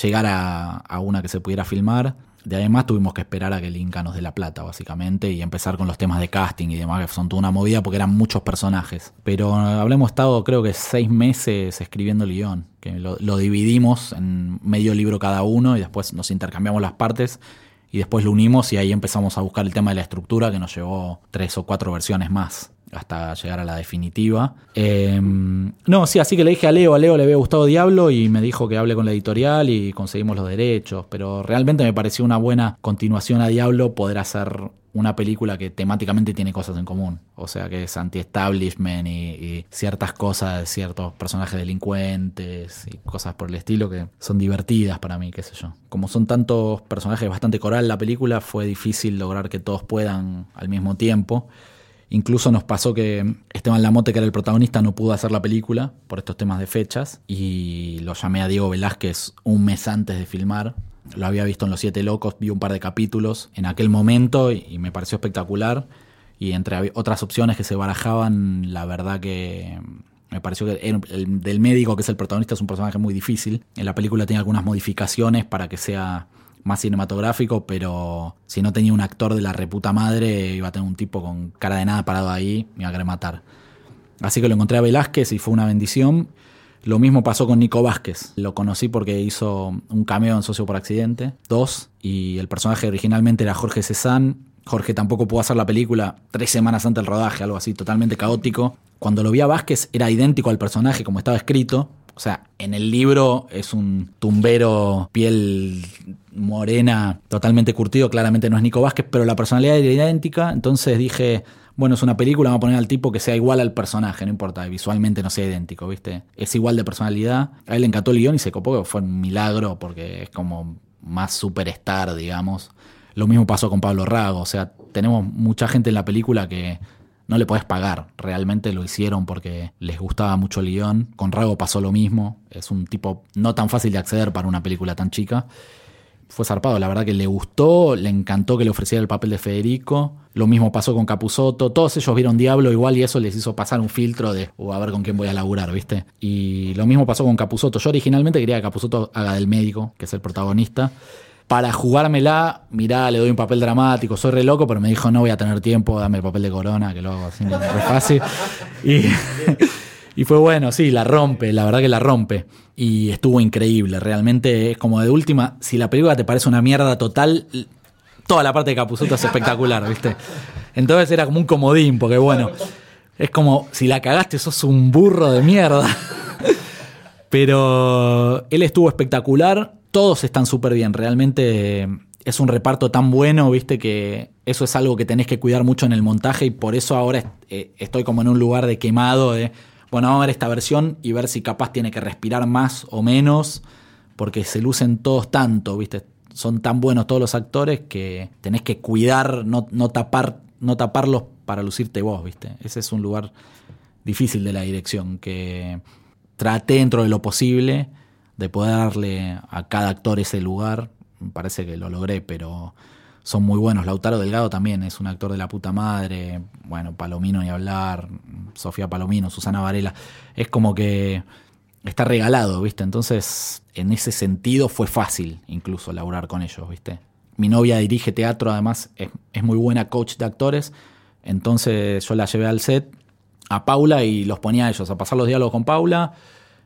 llegar a una que se pudiera filmar. De además tuvimos que esperar a que el Inca nos dé la plata, básicamente, y empezar con los temas de casting y demás, que son toda una movida porque eran muchos personajes. Pero habremos estado, creo que, seis meses escribiendo el guion, que lo, lo dividimos en medio libro cada uno y después nos intercambiamos las partes y después lo unimos y ahí empezamos a buscar el tema de la estructura que nos llevó tres o cuatro versiones más hasta llegar a la definitiva. Eh, no, sí, así que le dije a Leo, a Leo le había gustado Diablo y me dijo que hable con la editorial y conseguimos los derechos, pero realmente me pareció una buena continuación a Diablo poder hacer una película que temáticamente tiene cosas en común, o sea que es anti-establishment y, y ciertas cosas ciertos personajes delincuentes y cosas por el estilo que son divertidas para mí, qué sé yo. Como son tantos personajes bastante coral la película, fue difícil lograr que todos puedan al mismo tiempo. Incluso nos pasó que Esteban Lamote, que era el protagonista, no pudo hacer la película por estos temas de fechas. Y lo llamé a Diego Velázquez un mes antes de filmar. Lo había visto en Los Siete Locos, vi un par de capítulos en aquel momento y, me pareció espectacular. Y entre otras opciones que se barajaban, la verdad que me pareció que el del médico, que es el protagonista, es un personaje muy difícil. En la película tiene algunas modificaciones para que sea más cinematográfico, pero si no tenía un actor de la reputa madre, iba a tener un tipo con cara de nada parado ahí, me iba a querer matar. Así que lo encontré a Velázquez y fue una bendición. Lo mismo pasó con Nico Vázquez. Lo conocí porque hizo un cameo en Socio por Accidente, dos, y el personaje originalmente era Jorge Cezanne. Jorge tampoco pudo hacer la película tres semanas antes del rodaje, algo así, totalmente caótico. Cuando lo vi a Vázquez era idéntico al personaje como estaba escrito, o sea, en el libro es un tumbero, piel morena, totalmente curtido. Claramente no es Nico Vázquez, pero la personalidad era idéntica. Entonces dije, bueno, es una película, vamos a poner al tipo que sea igual al personaje, no importa, visualmente no sea idéntico, ¿viste? Es igual de personalidad. A él le encantó el guion y se copó, fue un milagro porque es como más superstar, digamos. Lo mismo pasó con Pablo Rago, o sea, tenemos mucha gente en la película que no le podés pagar. Realmente lo hicieron porque les gustaba mucho el guion. Con Rago pasó lo mismo. Es un tipo no tan fácil de acceder para una película tan chica. Fue zarpado, la verdad que le gustó, le encantó que le ofreciera el papel de Federico. Lo mismo pasó con Capusoto. Todos ellos vieron Diablo igual y eso les hizo pasar un filtro de uh, a ver con quién voy a laburar, ¿viste? Y lo mismo pasó con Capusoto. Yo originalmente quería que Capusoto haga del médico, que es el protagonista para jugármela, mirá, le doy un papel dramático, soy re loco, pero me dijo, no voy a tener tiempo, dame el papel de corona, que lo hago así, re fácil. Y, y fue bueno, sí, la rompe, la verdad que la rompe. Y estuvo increíble, realmente es como de última, si la película te parece una mierda total, toda la parte de Capuzoto es espectacular, ¿viste? Entonces era como un comodín, porque bueno, es como si la cagaste, sos un burro de mierda. Pero él estuvo espectacular, todos están súper bien, realmente es un reparto tan bueno, viste, que eso es algo que tenés que cuidar mucho en el montaje y por eso ahora eh, estoy como en un lugar de quemado de, bueno, vamos a ver esta versión y ver si capaz tiene que respirar más o menos, porque se lucen todos tanto, viste, son tan buenos todos los actores que tenés que cuidar, no, no tapar, no taparlos para lucirte vos, viste. Ese es un lugar difícil de la dirección, que traté dentro de lo posible de poder darle a cada actor ese lugar. Me parece que lo logré, pero son muy buenos. Lautaro Delgado también es un actor de la puta madre. Bueno, Palomino ni hablar. Sofía Palomino, Susana Varela. Es como que está regalado, ¿viste? Entonces, en ese sentido fue fácil incluso laburar con ellos, ¿viste? Mi novia dirige teatro, además es, muy buena coach de actores. Entonces yo la llevé al set a Paula y los ponía a ellos a pasar los diálogos con Paula.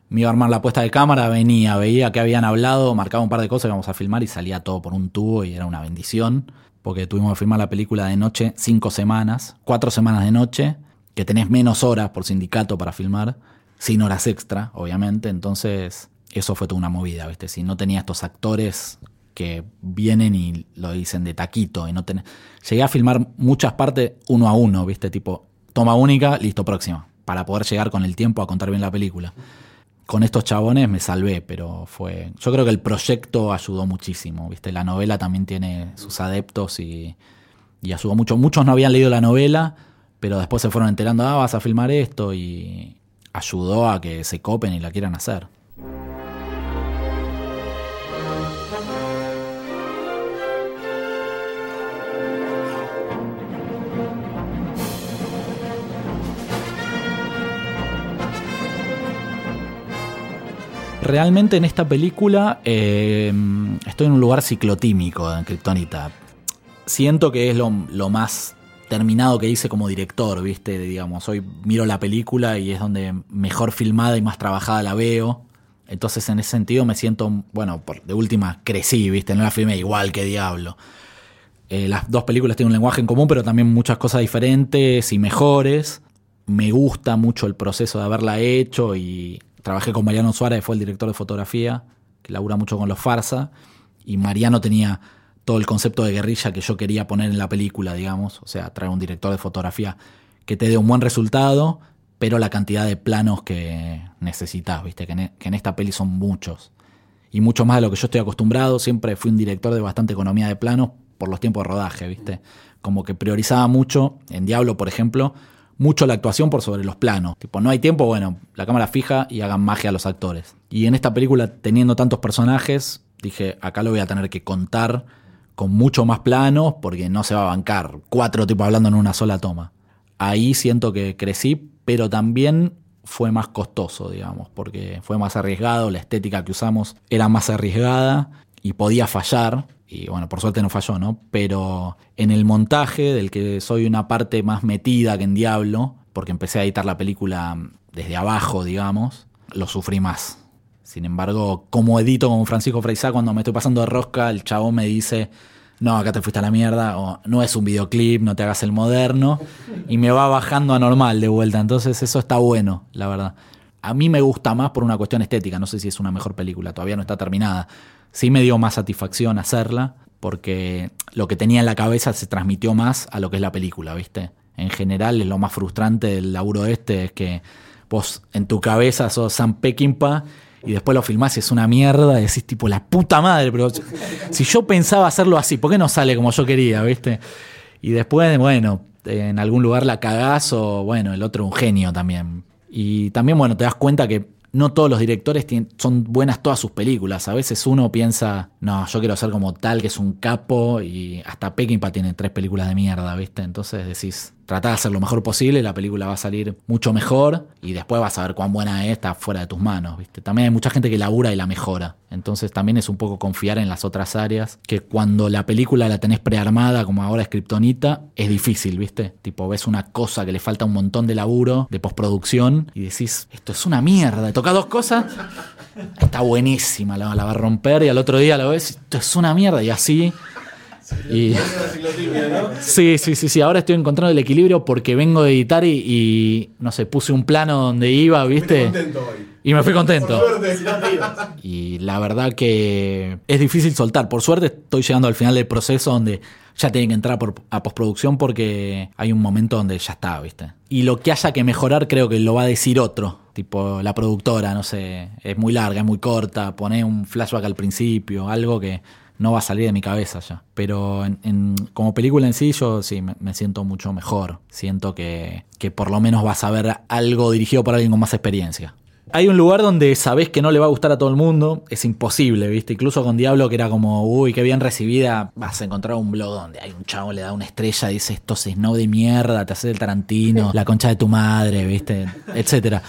Me iba a armar la puesta de cámara, venía, veía que habían hablado, marcaba un par de cosas íbamos a filmar y salía todo por un tubo y era una bendición. Porque tuvimos que filmar la película de noche cinco semanas, cuatro semanas de noche, que tenés menos horas por sindicato para filmar, sin horas extra, obviamente. Entonces, eso fue toda una movida, ¿viste? Si no tenía estos actores que vienen y lo dicen de taquito y no tenés... Llegué a filmar muchas partes uno a uno, ¿viste? Tipo, toma única, listo, próxima. Para poder llegar con el tiempo a contar bien la película. Con estos chabones me salvé, pero fue. Yo creo que el proyecto ayudó muchísimo, ¿viste? La novela también tiene sus adeptos y, y ayudó mucho. Muchos no habían leído la novela, pero después se fueron enterando, ah, vas a filmar esto y ayudó a que se copen y la quieran hacer. Realmente en esta película eh, estoy en un lugar ciclotímico en Kryptonita. Siento que es lo, lo, más terminado que hice como director, ¿viste? Digamos, hoy miro la película y es donde mejor filmada y más trabajada la veo. Entonces en ese sentido me siento, bueno, por, de última crecí, ¿viste? No la filmé igual que Diablo. Eh, las dos películas tienen un lenguaje en común, pero también muchas cosas diferentes y mejores. Me gusta mucho el proceso de haberla hecho y trabajé con Mariano Suárez, fue el director de fotografía, que labura mucho con los farsa, y Mariano tenía todo el concepto de guerrilla que yo quería poner en la película, digamos, o sea, traer un director de fotografía que te dé un buen resultado, pero la cantidad de planos que necesitas, viste, que en, que en esta peli son muchos, y mucho más de lo que yo estoy acostumbrado, siempre fui un director de bastante economía de planos por los tiempos de rodaje, viste, como que priorizaba mucho, en Diablo, por ejemplo, mucho la actuación por sobre los planos. Tipo, no hay tiempo, bueno, la cámara fija y hagan magia a los actores. Y en esta película, teniendo tantos personajes, dije, acá lo voy a tener que contar con mucho más planos porque no se va a bancar cuatro tipos hablando en una sola toma. Ahí siento que crecí, pero también fue más costoso, digamos, porque fue más arriesgado, la estética que usamos era más arriesgada y podía fallar, y bueno, por suerte no falló, ¿no? Pero en el montaje, del que soy una parte más metida que en Diablo, porque empecé a editar la película desde abajo, digamos, lo sufrí más. Sin embargo, como edito con Francisco Freisá, cuando me estoy pasando de rosca, el chabón me dice, no, acá te fuiste a la mierda, o no es un videoclip, no te hagas el moderno, y me va bajando a normal de vuelta. Entonces eso está bueno, la verdad. A mí me gusta más por una cuestión estética, no sé si es una mejor película, todavía no está terminada, sí me dio más satisfacción hacerla, porque lo que tenía en la cabeza se transmitió más a lo que es la película, ¿viste? En general, lo más frustrante del laburo este es que vos en tu cabeza sos Sam Peckinpah y después lo filmás y es una mierda y decís tipo la puta madre, pero si yo pensaba hacerlo así, ¿por qué no sale como yo quería, viste? Y después, bueno, en algún lugar la cagás o bueno, el otro un genio también. Y también, bueno, te das cuenta que no todos los directores tienen, son buenas todas sus películas. A veces uno piensa, no, yo quiero ser como tal, que es un capo, y hasta Peckinpah tiene tres películas de mierda, ¿viste? Entonces decís, trata de hacer lo mejor posible, la película va a salir mucho mejor, y después vas a ver cuán buena es, está fuera de tus manos, ¿viste? También hay mucha gente que labura y la mejora. Entonces también es un poco confiar en las otras áreas, que cuando la película la tenés prearmada, como ahora es Kryptonita, es difícil, ¿viste? Tipo, ves una cosa que le falta un montón de laburo, de postproducción, y decís, esto es una mierda, toca dos cosas, está buenísima, la, la va a romper, y al otro día lo ves, esto es una mierda, y así Y... Sí, sí, sí, sí. Ahora estoy encontrando el equilibrio porque vengo de editar y, y, no sé, puse un plano donde iba, ¿viste? Y me fui contento. Y la verdad que es difícil soltar. Por suerte estoy llegando al final del proceso donde ya tienen que entrar por- a postproducción porque hay un momento donde ya está, ¿viste? Y lo que haya que mejorar creo que lo va a decir otro. Tipo la productora, no sé, es muy larga, es muy corta, pone un flashback al principio, algo que no va a salir de mi cabeza ya. Pero en- en- como película en sí, yo sí me, me siento mucho mejor. Siento que, que por lo menos vas a ver algo dirigido por alguien con más experiencia. Hay un lugar donde sabés que no le va a gustar a todo el mundo, es imposible, ¿viste? Incluso con Diablo, que era como, uy, qué bien recibida, vas a encontrar un blog donde hay un chavo, le da una estrella, dice, esto es snow de mierda, te hace el Tarantino, la concha de tu madre, ¿viste? Etcétera.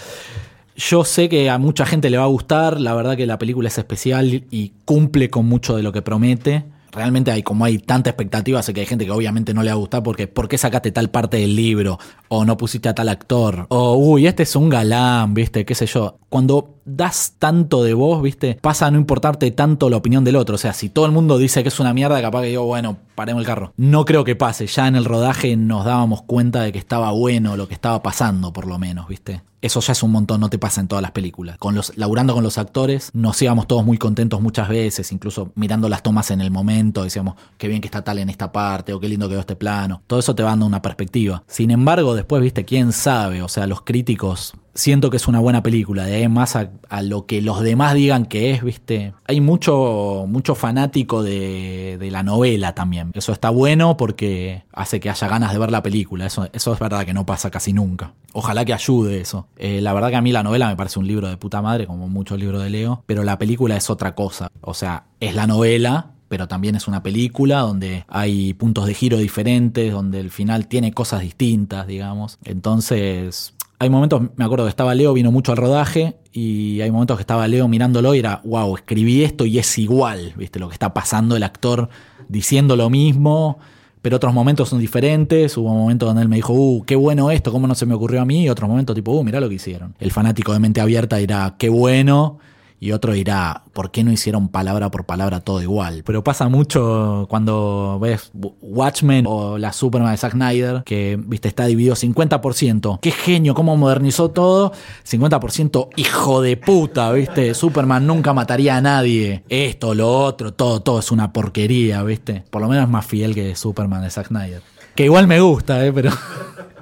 Yo sé que a mucha gente le va a gustar, la verdad que la película es especial y cumple con mucho de lo que promete. Realmente hay como hay tanta expectativa, sé que hay gente que obviamente no le va a gustar porque ¿por qué sacaste tal parte del libro? O no pusiste a tal actor. O uy, este es un galán, ¿viste? qué sé yo. Cuando das tanto de vos, ¿viste? Pasa a no importarte tanto la opinión del otro. O sea, si todo el mundo dice que es una mierda, capaz que digo, bueno, paremos el carro. No creo que pase. Ya en el rodaje nos dábamos cuenta de que estaba bueno lo que estaba pasando, por lo menos, ¿viste? Eso ya es un montón, no te pasa en todas las películas. Con los, laburando con los actores, nos íbamos todos muy contentos muchas veces, incluso mirando las tomas en el momento, decíamos, qué bien que está tal en esta parte, o qué lindo quedó este plano. Todo eso te va dando una perspectiva. Sin embargo, después, viste, quién sabe, o sea, los críticos siento que es una buena película. Más a, lo que los demás digan que es, ¿viste? Hay mucho, mucho fanático de, de la novela también. Eso está bueno porque hace que haya ganas de ver la película. Eso, eso es verdad que no pasa casi nunca. Ojalá que ayude eso. Eh, la verdad que a mí la novela me parece un libro de puta madre, como muchos libros de Leo, pero la película es otra cosa. O sea, es la novela, pero también es una película donde hay puntos de giro diferentes, donde el final tiene cosas distintas, digamos. Entonces, hay momentos, me acuerdo que estaba Leo, vino mucho al rodaje, y hay momentos que estaba Leo mirándolo y era, wow, escribí esto y es igual, ¿viste? Lo que está pasando el actor diciendo lo mismo, pero otros momentos son diferentes. Hubo momentos donde él me dijo, uh, qué bueno esto, cómo no se me ocurrió a mí, y otros momentos tipo, uh, mirá lo que hicieron. El fanático de mente abierta dirá, qué bueno. Y otro dirá, ¿por qué no hicieron palabra por palabra todo igual? Pero pasa mucho cuando ves Watchmen o la Superman de Zack Snyder, que viste está dividido 50%. Qué genio, cómo modernizó todo. 50% hijo de puta, viste. Superman nunca mataría a nadie. Esto, lo otro, todo, todo es una porquería, viste. Por lo menos es más fiel que Superman de Zack Snyder. Que igual me gusta, eh, pero.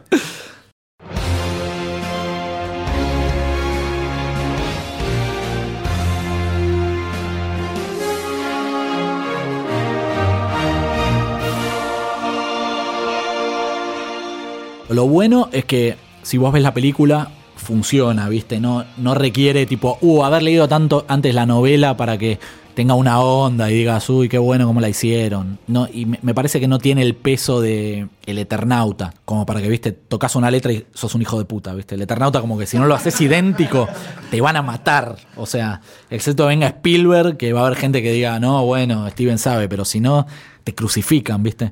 Lo bueno es que si vos ves la película, funciona, ¿viste? No, no requiere tipo, uh, haber leído tanto antes la novela para que tenga una onda y digas, uy, qué bueno cómo la hicieron. No, y me, parece que no tiene el peso de el Eternauta, como para que, viste, tocas una letra y sos un hijo de puta, viste. El Eternauta como que si no lo haces idéntico, te van a matar. O sea, excepto venga Spielberg, que va a haber gente que diga, no, bueno, Steven sabe, pero si no, te crucifican, viste.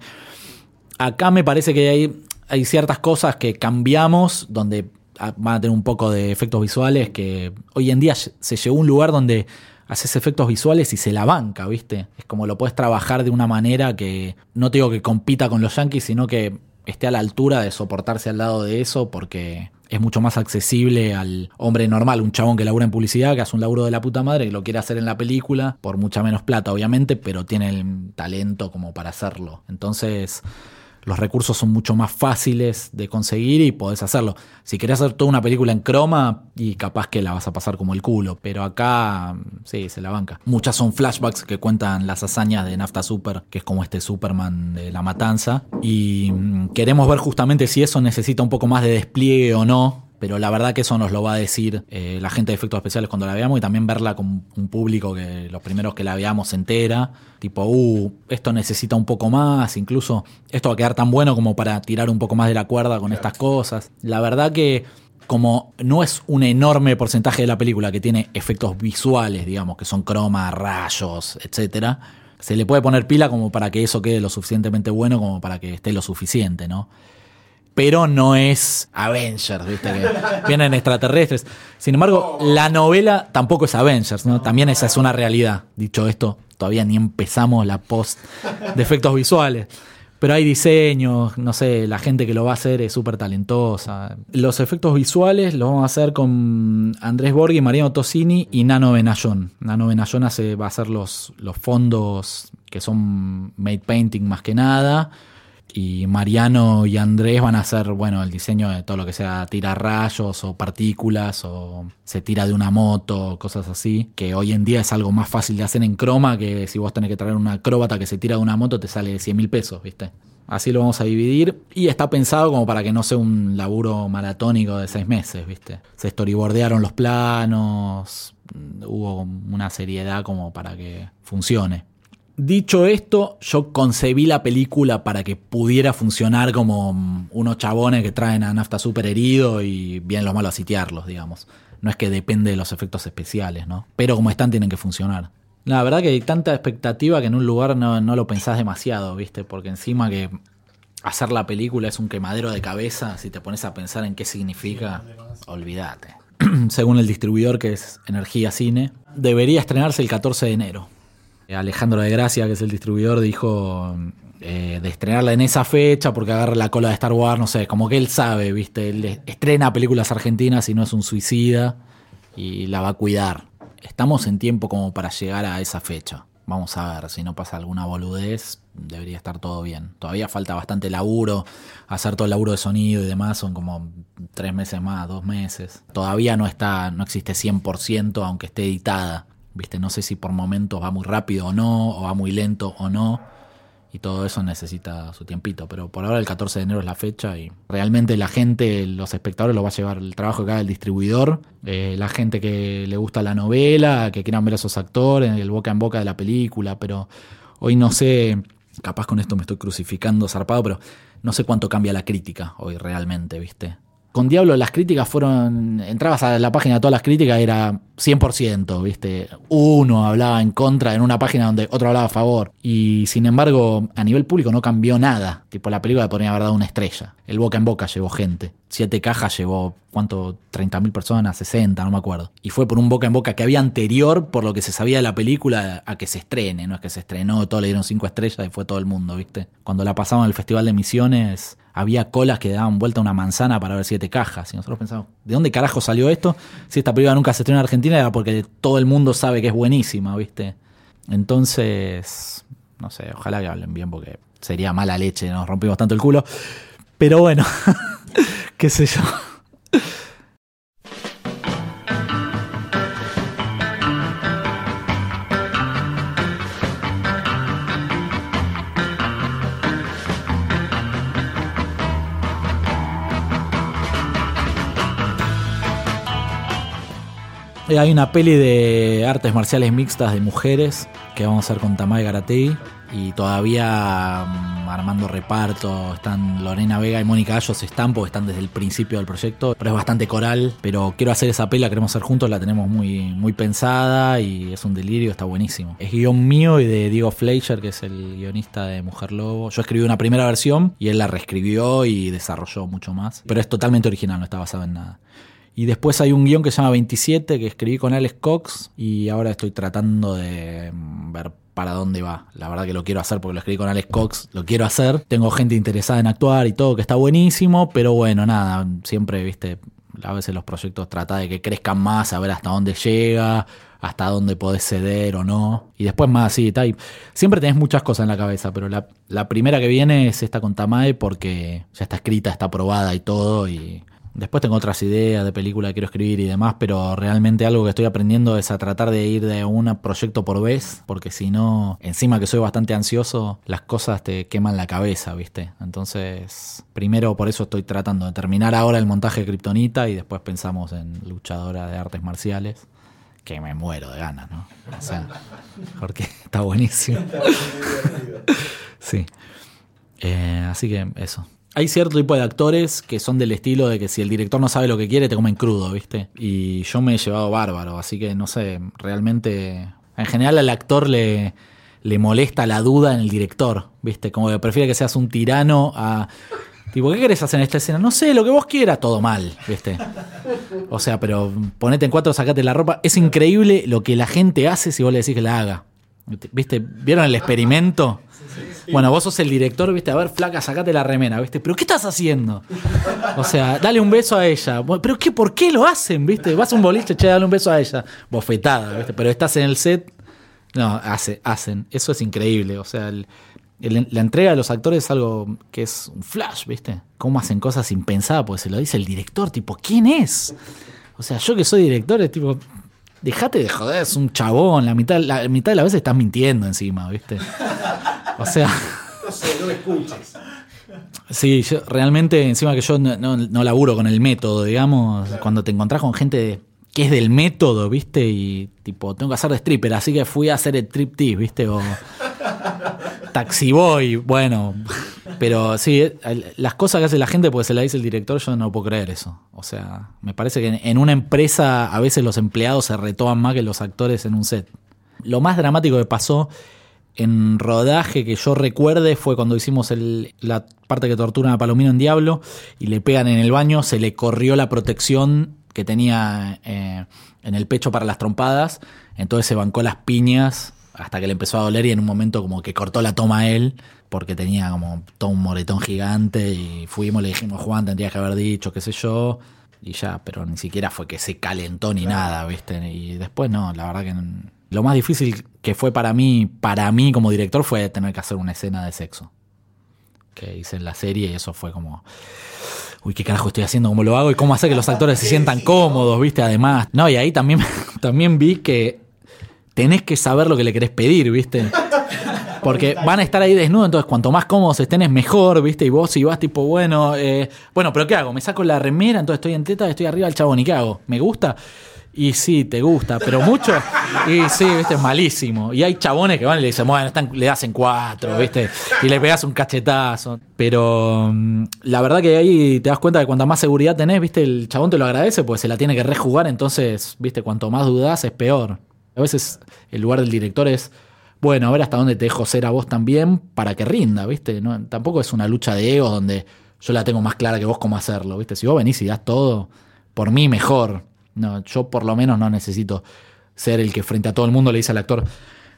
Acá me parece que hay, hay ciertas cosas que cambiamos donde ah, van a tener un poco de efectos visuales que hoy en día se llegó a un lugar donde haces efectos visuales y se la banca, ¿viste? Es como lo puedes trabajar de una manera que no te digo que compita con los yankees, sino que esté a la altura de soportarse al lado de eso porque es mucho más accesible al hombre normal, un chabón que labura en publicidad, que hace un laburo de la puta madre, que lo quiere hacer en la película, por mucha menos plata, obviamente, pero tiene el talento como para hacerlo. Entonces, los recursos son mucho más fáciles de conseguir y podés hacerlo. Si querés hacer toda una película en croma, y capaz que la vas a pasar como el culo, pero acá sí, se la banca. Muchas son flashbacks que cuentan las hazañas de Nafta Super, que es como este Superman de la matanza, y mm, queremos ver justamente si eso necesita un poco más de despliegue o no. Pero la verdad que eso nos lo va a decir eh, la gente de efectos especiales cuando la veamos y también verla con un público que los primeros que la veamos se entera. Tipo, uh, esto necesita un poco más, incluso esto va a quedar tan bueno como para tirar un poco más de la cuerda con estas cosas. La verdad que como no es un enorme porcentaje de la película que tiene efectos visuales, digamos, que son croma, rayos, etcétera, se le puede poner pila como para que eso quede lo suficientemente bueno como para que esté lo suficiente, ¿no? Pero no es Avengers, ¿viste? Que vienen extraterrestres. Sin embargo, la novela tampoco es Avengers, ¿no? También esa es una realidad. Dicho esto, todavía ni empezamos la post de efectos visuales. Pero hay diseños, no sé, la gente que lo va a hacer es súper talentosa. Los efectos visuales los vamos a hacer con Andrés Borghi, Mariano Tosini y Nano Benayón. Nano Benayón hace, va a hacer los, los fondos que son made painting más que nada. Y Mariano y Andrés van a hacer, bueno, el diseño de todo lo que sea tira rayos o partículas o se tira de una moto, cosas así, que hoy en día es algo más fácil de hacer en croma que si vos tenés que traer una acróbata que se tira de una moto te sale 100 mil pesos, ¿viste? Así lo vamos a dividir y está pensado como para que no sea un laburo maratónico de seis meses, ¿viste? Se storyboardearon los planos, hubo una seriedad como para que funcione. Dicho esto, yo concebí la película para que pudiera funcionar como unos chabones que traen a Nafta super herido y vienen los malos a sitiarlos, digamos. No es que depende de los efectos especiales, ¿no? Pero como están, tienen que funcionar. La verdad que hay tanta expectativa que en un lugar no, no lo pensás demasiado, ¿viste? Porque encima que hacer la película es un quemadero de cabeza, si te pones a pensar en qué significa, olvídate. Según el distribuidor que es Energía Cine, debería estrenarse el 14 de enero. Alejandro de Gracia, que es el distribuidor, dijo eh, de estrenarla en esa fecha porque agarra la cola de Star Wars, no sé, como que él sabe, ¿viste? Él estrena películas argentinas y no es un suicida y la va a cuidar. Estamos en tiempo como para llegar a esa fecha. Vamos a ver, si no pasa alguna boludez, debería estar todo bien. Todavía falta bastante laburo, hacer todo el laburo de sonido y demás, son como tres meses más, dos meses. Todavía no está, no existe 100%, aunque esté editada. ¿Viste? No sé si por momentos va muy rápido o no, o va muy lento o no. Y todo eso necesita su tiempito. Pero por ahora el 14 de enero es la fecha y realmente la gente, los espectadores, lo va a llevar el trabajo que haga el distribuidor. Eh, la gente que le gusta la novela, que quieran ver a esos actores, el boca en boca de la película. Pero hoy no sé, capaz con esto me estoy crucificando zarpado, pero no sé cuánto cambia la crítica hoy realmente, ¿viste? Con Diablo las críticas fueron. Entrabas a la página todas las críticas, era 100%, ¿viste? Uno hablaba en contra en una página donde otro hablaba a favor. Y sin embargo, a nivel público no cambió nada. Tipo, la película podría haber dado una estrella. El boca en boca llevó gente. Siete cajas llevó, ¿cuánto? 30.000 personas, 60, no me acuerdo. Y fue por un boca en boca que había anterior, por lo que se sabía de la película, a que se estrene. No es que se estrenó, todo le dieron cinco estrellas y fue todo el mundo, ¿viste? Cuando la pasaban al Festival de Misiones había colas que daban vuelta una manzana para ver siete cajas. Y nosotros pensamos, ¿de dónde carajo salió esto? Si esta película nunca se estrenó en Argentina era porque todo el mundo sabe que es buenísima, ¿viste? Entonces, no sé, ojalá que hablen bien porque sería mala leche, nos rompimos tanto el culo. Pero bueno, qué sé yo. Hay una peli de artes marciales mixtas de mujeres que vamos a hacer con Tamay Garatei y todavía mm, armando reparto, están Lorena Vega y Mónica Ayos están porque están desde el principio del proyecto, pero es bastante coral, pero quiero hacer esa peli, la queremos hacer juntos, la tenemos muy, muy pensada y es un delirio, está buenísimo. Es guion mío y de Diego Fleischer, que es el guionista de Mujer Lobo. Yo escribí una primera versión y él la reescribió y desarrolló mucho más, pero es totalmente original, no está basado en nada. Y después hay un guion que se llama 27 que escribí con Alex Cox y ahora estoy tratando de mm, ver para dónde va. La verdad que lo quiero hacer porque lo escribí con Alex Cox, lo quiero hacer. Tengo gente interesada en actuar y todo, que está buenísimo, pero bueno, nada, siempre, viste, a veces los proyectos trata de que crezcan más, a ver hasta dónde llega, hasta dónde podés ceder o no. Y después más tal. Siempre tenés muchas cosas en la cabeza, pero la, la primera que viene es esta con Tamae porque ya está escrita, está aprobada y todo y Después tengo otras ideas de película que quiero escribir y demás, pero realmente algo que estoy aprendiendo es a tratar de ir de un proyecto por vez, porque si no, encima que soy bastante ansioso, las cosas te queman la cabeza, ¿viste? Entonces, primero por eso estoy tratando de terminar ahora el montaje de Kryptonita y después pensamos en luchadora de artes marciales, que me muero de ganas, ¿no? O sea, porque está buenísimo. sí. Eh, así que eso hay cierto tipo de actores que son del estilo de que si el director no sabe lo que quiere, te comen crudo, ¿viste? Y yo me he llevado bárbaro, así que no sé, realmente. En general al actor le, le molesta la duda en el director, ¿viste? Como que prefiere que seas un tirano a. Tipo, ¿qué querés hacer en esta escena? No sé, lo que vos quieras, todo mal, ¿viste? O sea, pero ponete en cuatro, sacate la ropa. Es increíble lo que la gente hace si vos le decís que la haga. ¿Viste? ¿Vieron el experimento? Bueno, vos sos el director, viste, a ver, flaca, sacate la remera, viste, pero ¿qué estás haciendo? O sea, dale un beso a ella. Pero qué, ¿por qué lo hacen? ¿Viste? Vas a un boliche, che, dale un beso a ella. Bofetada, ¿viste? Pero estás en el set. No, hace, hacen. Eso es increíble. O sea, la entrega de los actores es algo que es un flash, ¿viste? Cómo hacen cosas impensadas, porque se lo dice el director, tipo, ¿quién es? O sea, yo que soy director, es tipo, dejate de joder, es un chabón, la mitad, la mitad de las veces estás mintiendo encima, ¿viste? O sea. No sé, no me escuches. Sí, yo realmente, encima que yo no, no- no laburo con el método, digamos, cuando te encontrás con gente que es del método, ¿viste? Y tipo, tengo que hacer de stripper, así que fui a hacer el striptease, ¿viste? O taxi boy, bueno. Pero sí, el- las cosas que hace la gente porque se la dice el director, yo no puedo creer eso. O sea, me parece que en- una empresa a veces los empleados se retoman más que los actores en un set. Lo más dramático que pasó en rodaje que yo recuerde fue cuando hicimos el- la parte que torturan a Palomino en Diablo y le pegan en el baño, se le corrió la protección que tenía eh, en el pecho para las trompadas, entonces se bancó las piñas hasta que le empezó a doler y en un momento como que cortó la toma a él porque tenía como todo un moretón gigante y fuimos, le dijimos Juan, tendrías que haber dicho, qué sé yo, y ya, pero ni siquiera fue que se calentó ni nada, ¿viste? Y después no, la verdad que lo más difícil que fue para mí, para mí como director, fue tener que hacer una escena de sexo. Que hice en la serie y eso fue como, uy, qué carajo estoy haciendo, cómo lo hago y cómo hacer que los actores se sientan cómodos, ¿viste? Además, no, y ahí también, también vi que tenés que saber lo que le querés pedir, ¿viste? Porque van a estar ahí desnudos, entonces cuanto más cómodos estén es mejor, ¿viste? Y vos si vas tipo, bueno, eh, bueno, pero ¿qué hago? Me saco la remera, entonces estoy en teta, estoy arriba del chabón, ¿y qué hago? ¿Me gusta? Y sí, te gusta, pero mucho. Y sí, viste, es malísimo. Y hay chabones que van y le dicen, bueno, están, le hacen cuatro, viste, y le pegas un cachetazo. Pero mm, la verdad que ahí te das cuenta que cuanta más seguridad tenés, viste, el chabón te lo agradece, pues se la tiene que rejugar, entonces, viste, cuanto más dudás es peor. A veces el lugar del director es, bueno, a ver hasta dónde te dejo ser a vos también para que rinda, ¿viste? No, tampoco es una lucha de egos donde yo la tengo más clara que vos cómo hacerlo, ¿viste? Si vos venís y das todo, por mí mejor. No, yo por lo menos no necesito ser el que frente a todo el mundo le dice al actor,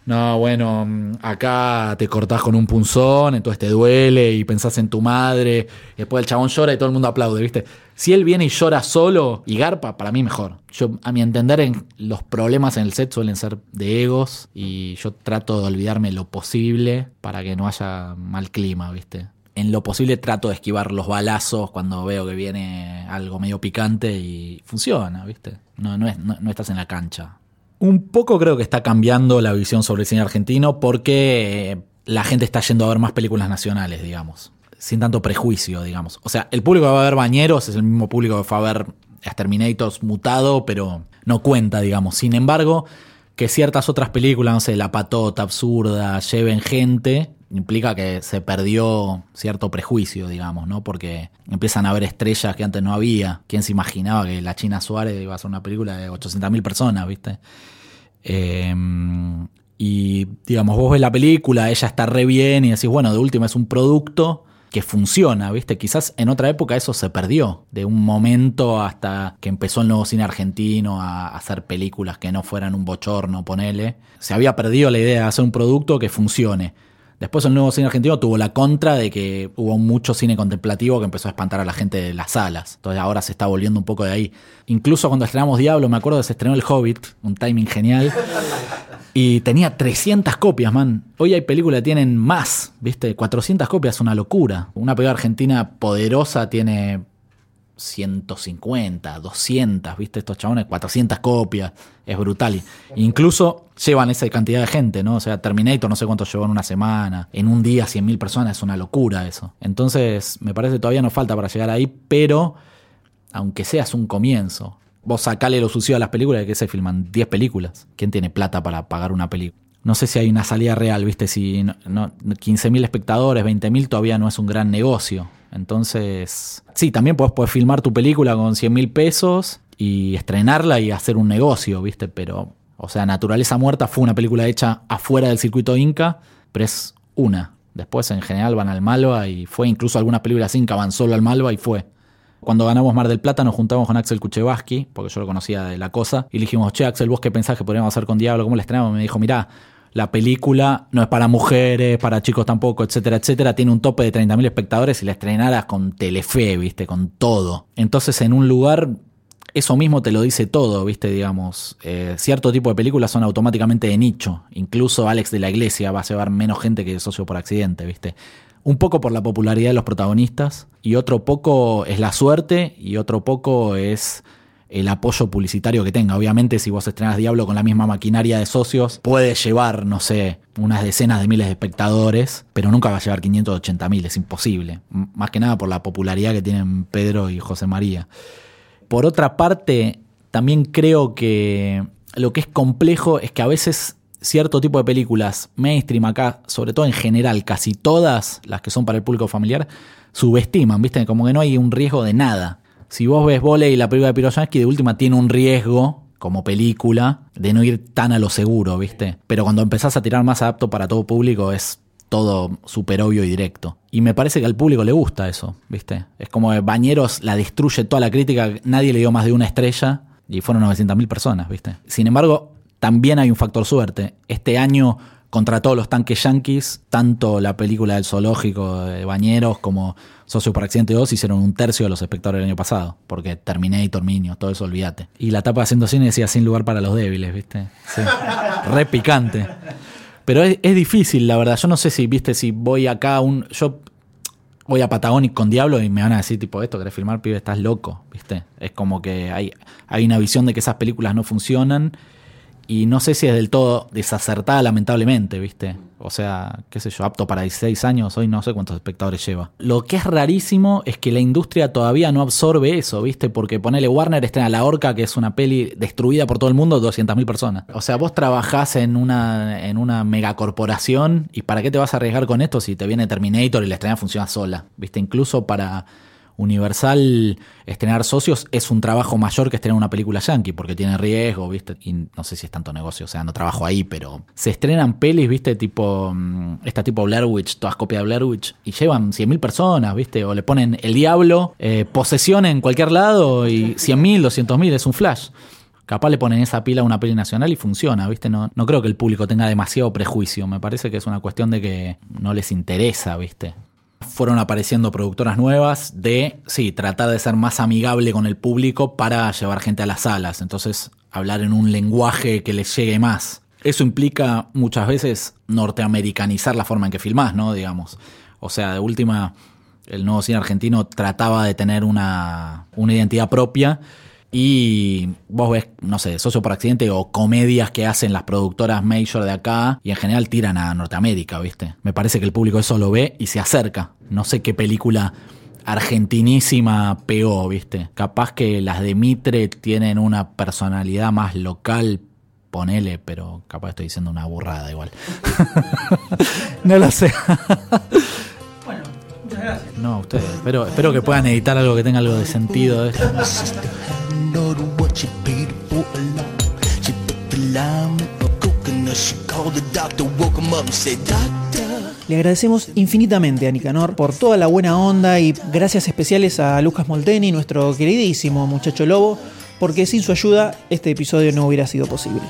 no, bueno, mm, acá te cortás con un punzón, entonces te duele y pensás en tu madre, y después el chabón llora y todo el mundo aplaude, ¿viste? Si él viene y llora solo y garpa, para mí mejor. Yo, a mi entender, en, los problemas en el set suelen ser de egos y yo trato de olvidarme lo posible para que no haya mal clima, ¿viste? En lo posible trato de esquivar los balazos cuando veo que viene algo medio picante y funciona, ¿viste? No, no, es, no, no estás en la cancha. Un poco creo que está cambiando la visión sobre el cine argentino porque eh, la gente está yendo a ver más películas nacionales, digamos. Sin tanto prejuicio, digamos. O sea, el público que va a ver Bañeros es el mismo público que fue a ver Exterminators mutado, pero no cuenta, digamos. Sin embargo, que ciertas otras películas, no sé, La Patota, Absurda, lleven gente, implica que se perdió cierto prejuicio, digamos, ¿no? Porque empiezan a haber estrellas que antes no había. ¿Quién se imaginaba que la China Suárez iba a hacer una película de 800.000 personas, viste? Eh, y digamos, vos ves la película, ella está re bien y decís, bueno, de última es un producto que funciona, ¿viste? Quizás en otra época eso se perdió, de un momento hasta que empezó el nuevo cine argentino a hacer películas que no fueran un bochorno, ponele. Se había perdido la idea de hacer un producto que funcione. Después el nuevo cine argentino tuvo la contra de que hubo mucho cine contemplativo que empezó a espantar a la gente de las salas. Entonces ahora se está volviendo un poco de ahí. Incluso cuando estrenamos Diablo, me acuerdo que se estrenó El Hobbit, un timing genial. Y tenía 300 copias, man. Hoy hay películas que tienen más, ¿viste? 400 copias una locura. Una película argentina poderosa tiene 150, 200, ¿viste? Estos chabones, 400 copias. Es brutal. Incluso llevan esa cantidad de gente, ¿no? O sea, Terminator no sé cuánto llevó en una semana. En un día 100.000 personas es una locura eso. Entonces, me parece que todavía nos falta para llegar ahí, pero aunque seas un comienzo. Vos sacale lo sucio a las películas de que se filman 10 películas. ¿Quién tiene plata para pagar una película? No sé si hay una salida real, ¿viste? Si no, no, 15.000 espectadores, 20.000 todavía no es un gran negocio. Entonces, sí, también puedes, filmar tu película con 100 mil pesos y estrenarla y hacer un negocio, ¿viste? Pero, o sea, Naturaleza Muerta fue una película hecha afuera del circuito Inca, pero es una. Después en general van al Malva y fue incluso algunas películas que van solo al Malva y fue. Cuando ganamos Mar del Plata nos juntamos con Axel Kuchevaski, porque yo lo conocía de la cosa, y le dijimos, che Axel, vos qué pensás que podríamos hacer con Diablo, ¿cómo le estrenamos? Y me dijo, mirá, la película no es para mujeres, para chicos tampoco, etcétera, etcétera. Tiene un tope de 30.000 espectadores y la estrenaras con Telefe, viste, con todo. Entonces en un lugar eso mismo te lo dice todo, ¿viste? Digamos, eh, cierto tipo de películas son automáticamente de nicho. Incluso Alex de la Iglesia va a llevar menos gente que Socio por Accidente, ¿viste? Un poco por la popularidad de los protagonistas y otro poco es la suerte y otro poco es el apoyo publicitario que tenga. Obviamente, si vos estrenas Diablo con la misma maquinaria de socios, puede llevar, no sé, unas decenas de miles de espectadores, pero nunca va a llevar 580 mil, es imposible. Más que nada por la popularidad que tienen Pedro y José María. Por otra parte, también creo que lo que es complejo es que a veces cierto tipo de películas mainstream acá, sobre todo en general, casi todas las que son para el público familiar, subestiman, ¿viste? Como que no hay un riesgo de nada. Si vos ves Voley y la película de Piroyansky, de última tiene un riesgo como película de no ir tan a lo seguro, ¿viste? Pero cuando empezás a tirar más apto para todo público es todo súper obvio y directo. Y me parece que al público le gusta eso, ¿viste? Es como Bañeros la destruye toda la crítica, nadie le dio más de una estrella y fueron 900.000 personas, ¿viste? Sin embargo, también hay un factor suerte. Este año, contra todos los tanques yankees, tanto la película del zoológico de Bañeros como Socio por Accidente 2 hicieron un tercio de los espectadores del año pasado. Porque Terminator, Minions, todo eso olvídate. Y la tapa de Haciendo Cine decía sin lugar para los débiles, ¿viste? Sí. Re picante. Pero es, es difícil, la verdad. Yo no sé si, viste, si voy acá a un. Yo voy a Patagonic con Diablo y me van a decir, tipo, esto, ¿querés filmar, pibe? Estás loco, ¿viste? Es como que hay, hay una visión de que esas películas no funcionan y no sé si es del todo desacertada, lamentablemente, ¿viste? O sea, qué sé yo, apto para 16 años, hoy no sé cuántos espectadores lleva. Lo que es rarísimo es que la industria todavía no absorbe eso, ¿viste? Porque ponele Warner estrena La Orca, que es una peli destruida por todo el mundo, 200.000 personas. O sea, vos trabajás en una, en una megacorporación y ¿para qué te vas a arriesgar con esto si te viene Terminator y la estrena funciona sola? ¿Viste? Incluso para Universal estrenar socios es un trabajo mayor que estrenar una película yankee porque tiene riesgo, ¿viste? Y no sé si es tanto negocio, o sea, no trabajo ahí, pero se estrenan pelis, ¿viste? Tipo, mm, esta tipo Blair Witch, todas copias de Blair Witch, y llevan 100.000 personas, ¿viste? O le ponen El Diablo, eh, posesión en cualquier lado y 100.000, 200.000, es un flash. Capaz le ponen esa pila a una peli nacional y funciona, ¿viste? No, no creo que el público tenga demasiado prejuicio. Me parece que es una cuestión de que no les interesa, ¿viste? Fueron apareciendo productoras nuevas de, sí, tratar de ser más amigable con el público para llevar gente a las salas. Entonces, hablar en un lenguaje que les llegue más. Eso implica muchas veces norteamericanizar la forma en que filmás, ¿no? Digamos. O sea, de última, el nuevo cine argentino trataba de tener una, una identidad propia y vos ves, no sé, Socio por Accidente o comedias que hacen las productoras major de acá y en general tiran a Norteamérica, ¿viste? Me parece que el público eso lo ve y se acerca. No sé qué película argentinísima pegó, ¿viste? Capaz que las de Mitre tienen una personalidad más local, ponele, pero capaz estoy diciendo una burrada igual. no lo sé. Bueno, muchas gracias. No, ustedes. Espero, espero que puedan editar algo que tenga algo de sentido. de esto. Le agradecemos infinitamente a Nicanor por toda la buena onda y gracias especiales a Lucas Molteni, nuestro queridísimo muchacho lobo, porque sin su ayuda este episodio no hubiera sido posible.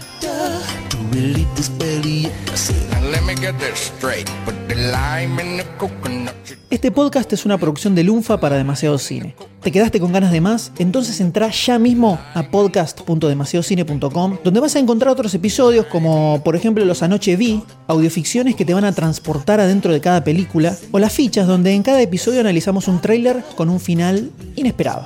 Este podcast es una producción de Lunfa para Demasiado Cine. ¿Te quedaste con ganas de más? Entonces entra ya mismo a podcast.demasiadocine.com donde vas a encontrar otros episodios como por ejemplo los Anoche Vi, audioficciones que te van a transportar adentro de cada película, o las fichas donde en cada episodio analizamos un tráiler con un final inesperado.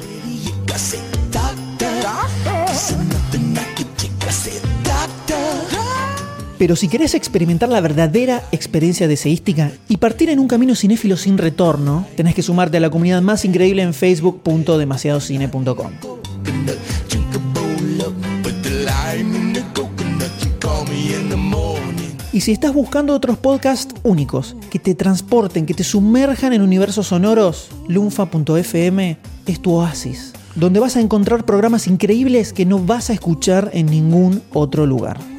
Pero si querés experimentar la verdadera experiencia deseística y partir en un camino cinéfilo sin retorno, tenés que sumarte a la comunidad más increíble en facebook.demasiadocine.com. Y si estás buscando otros podcasts únicos que te transporten, que te sumerjan en universos sonoros, lunfa.fm es tu oasis, donde vas a encontrar programas increíbles que no vas a escuchar en ningún otro lugar.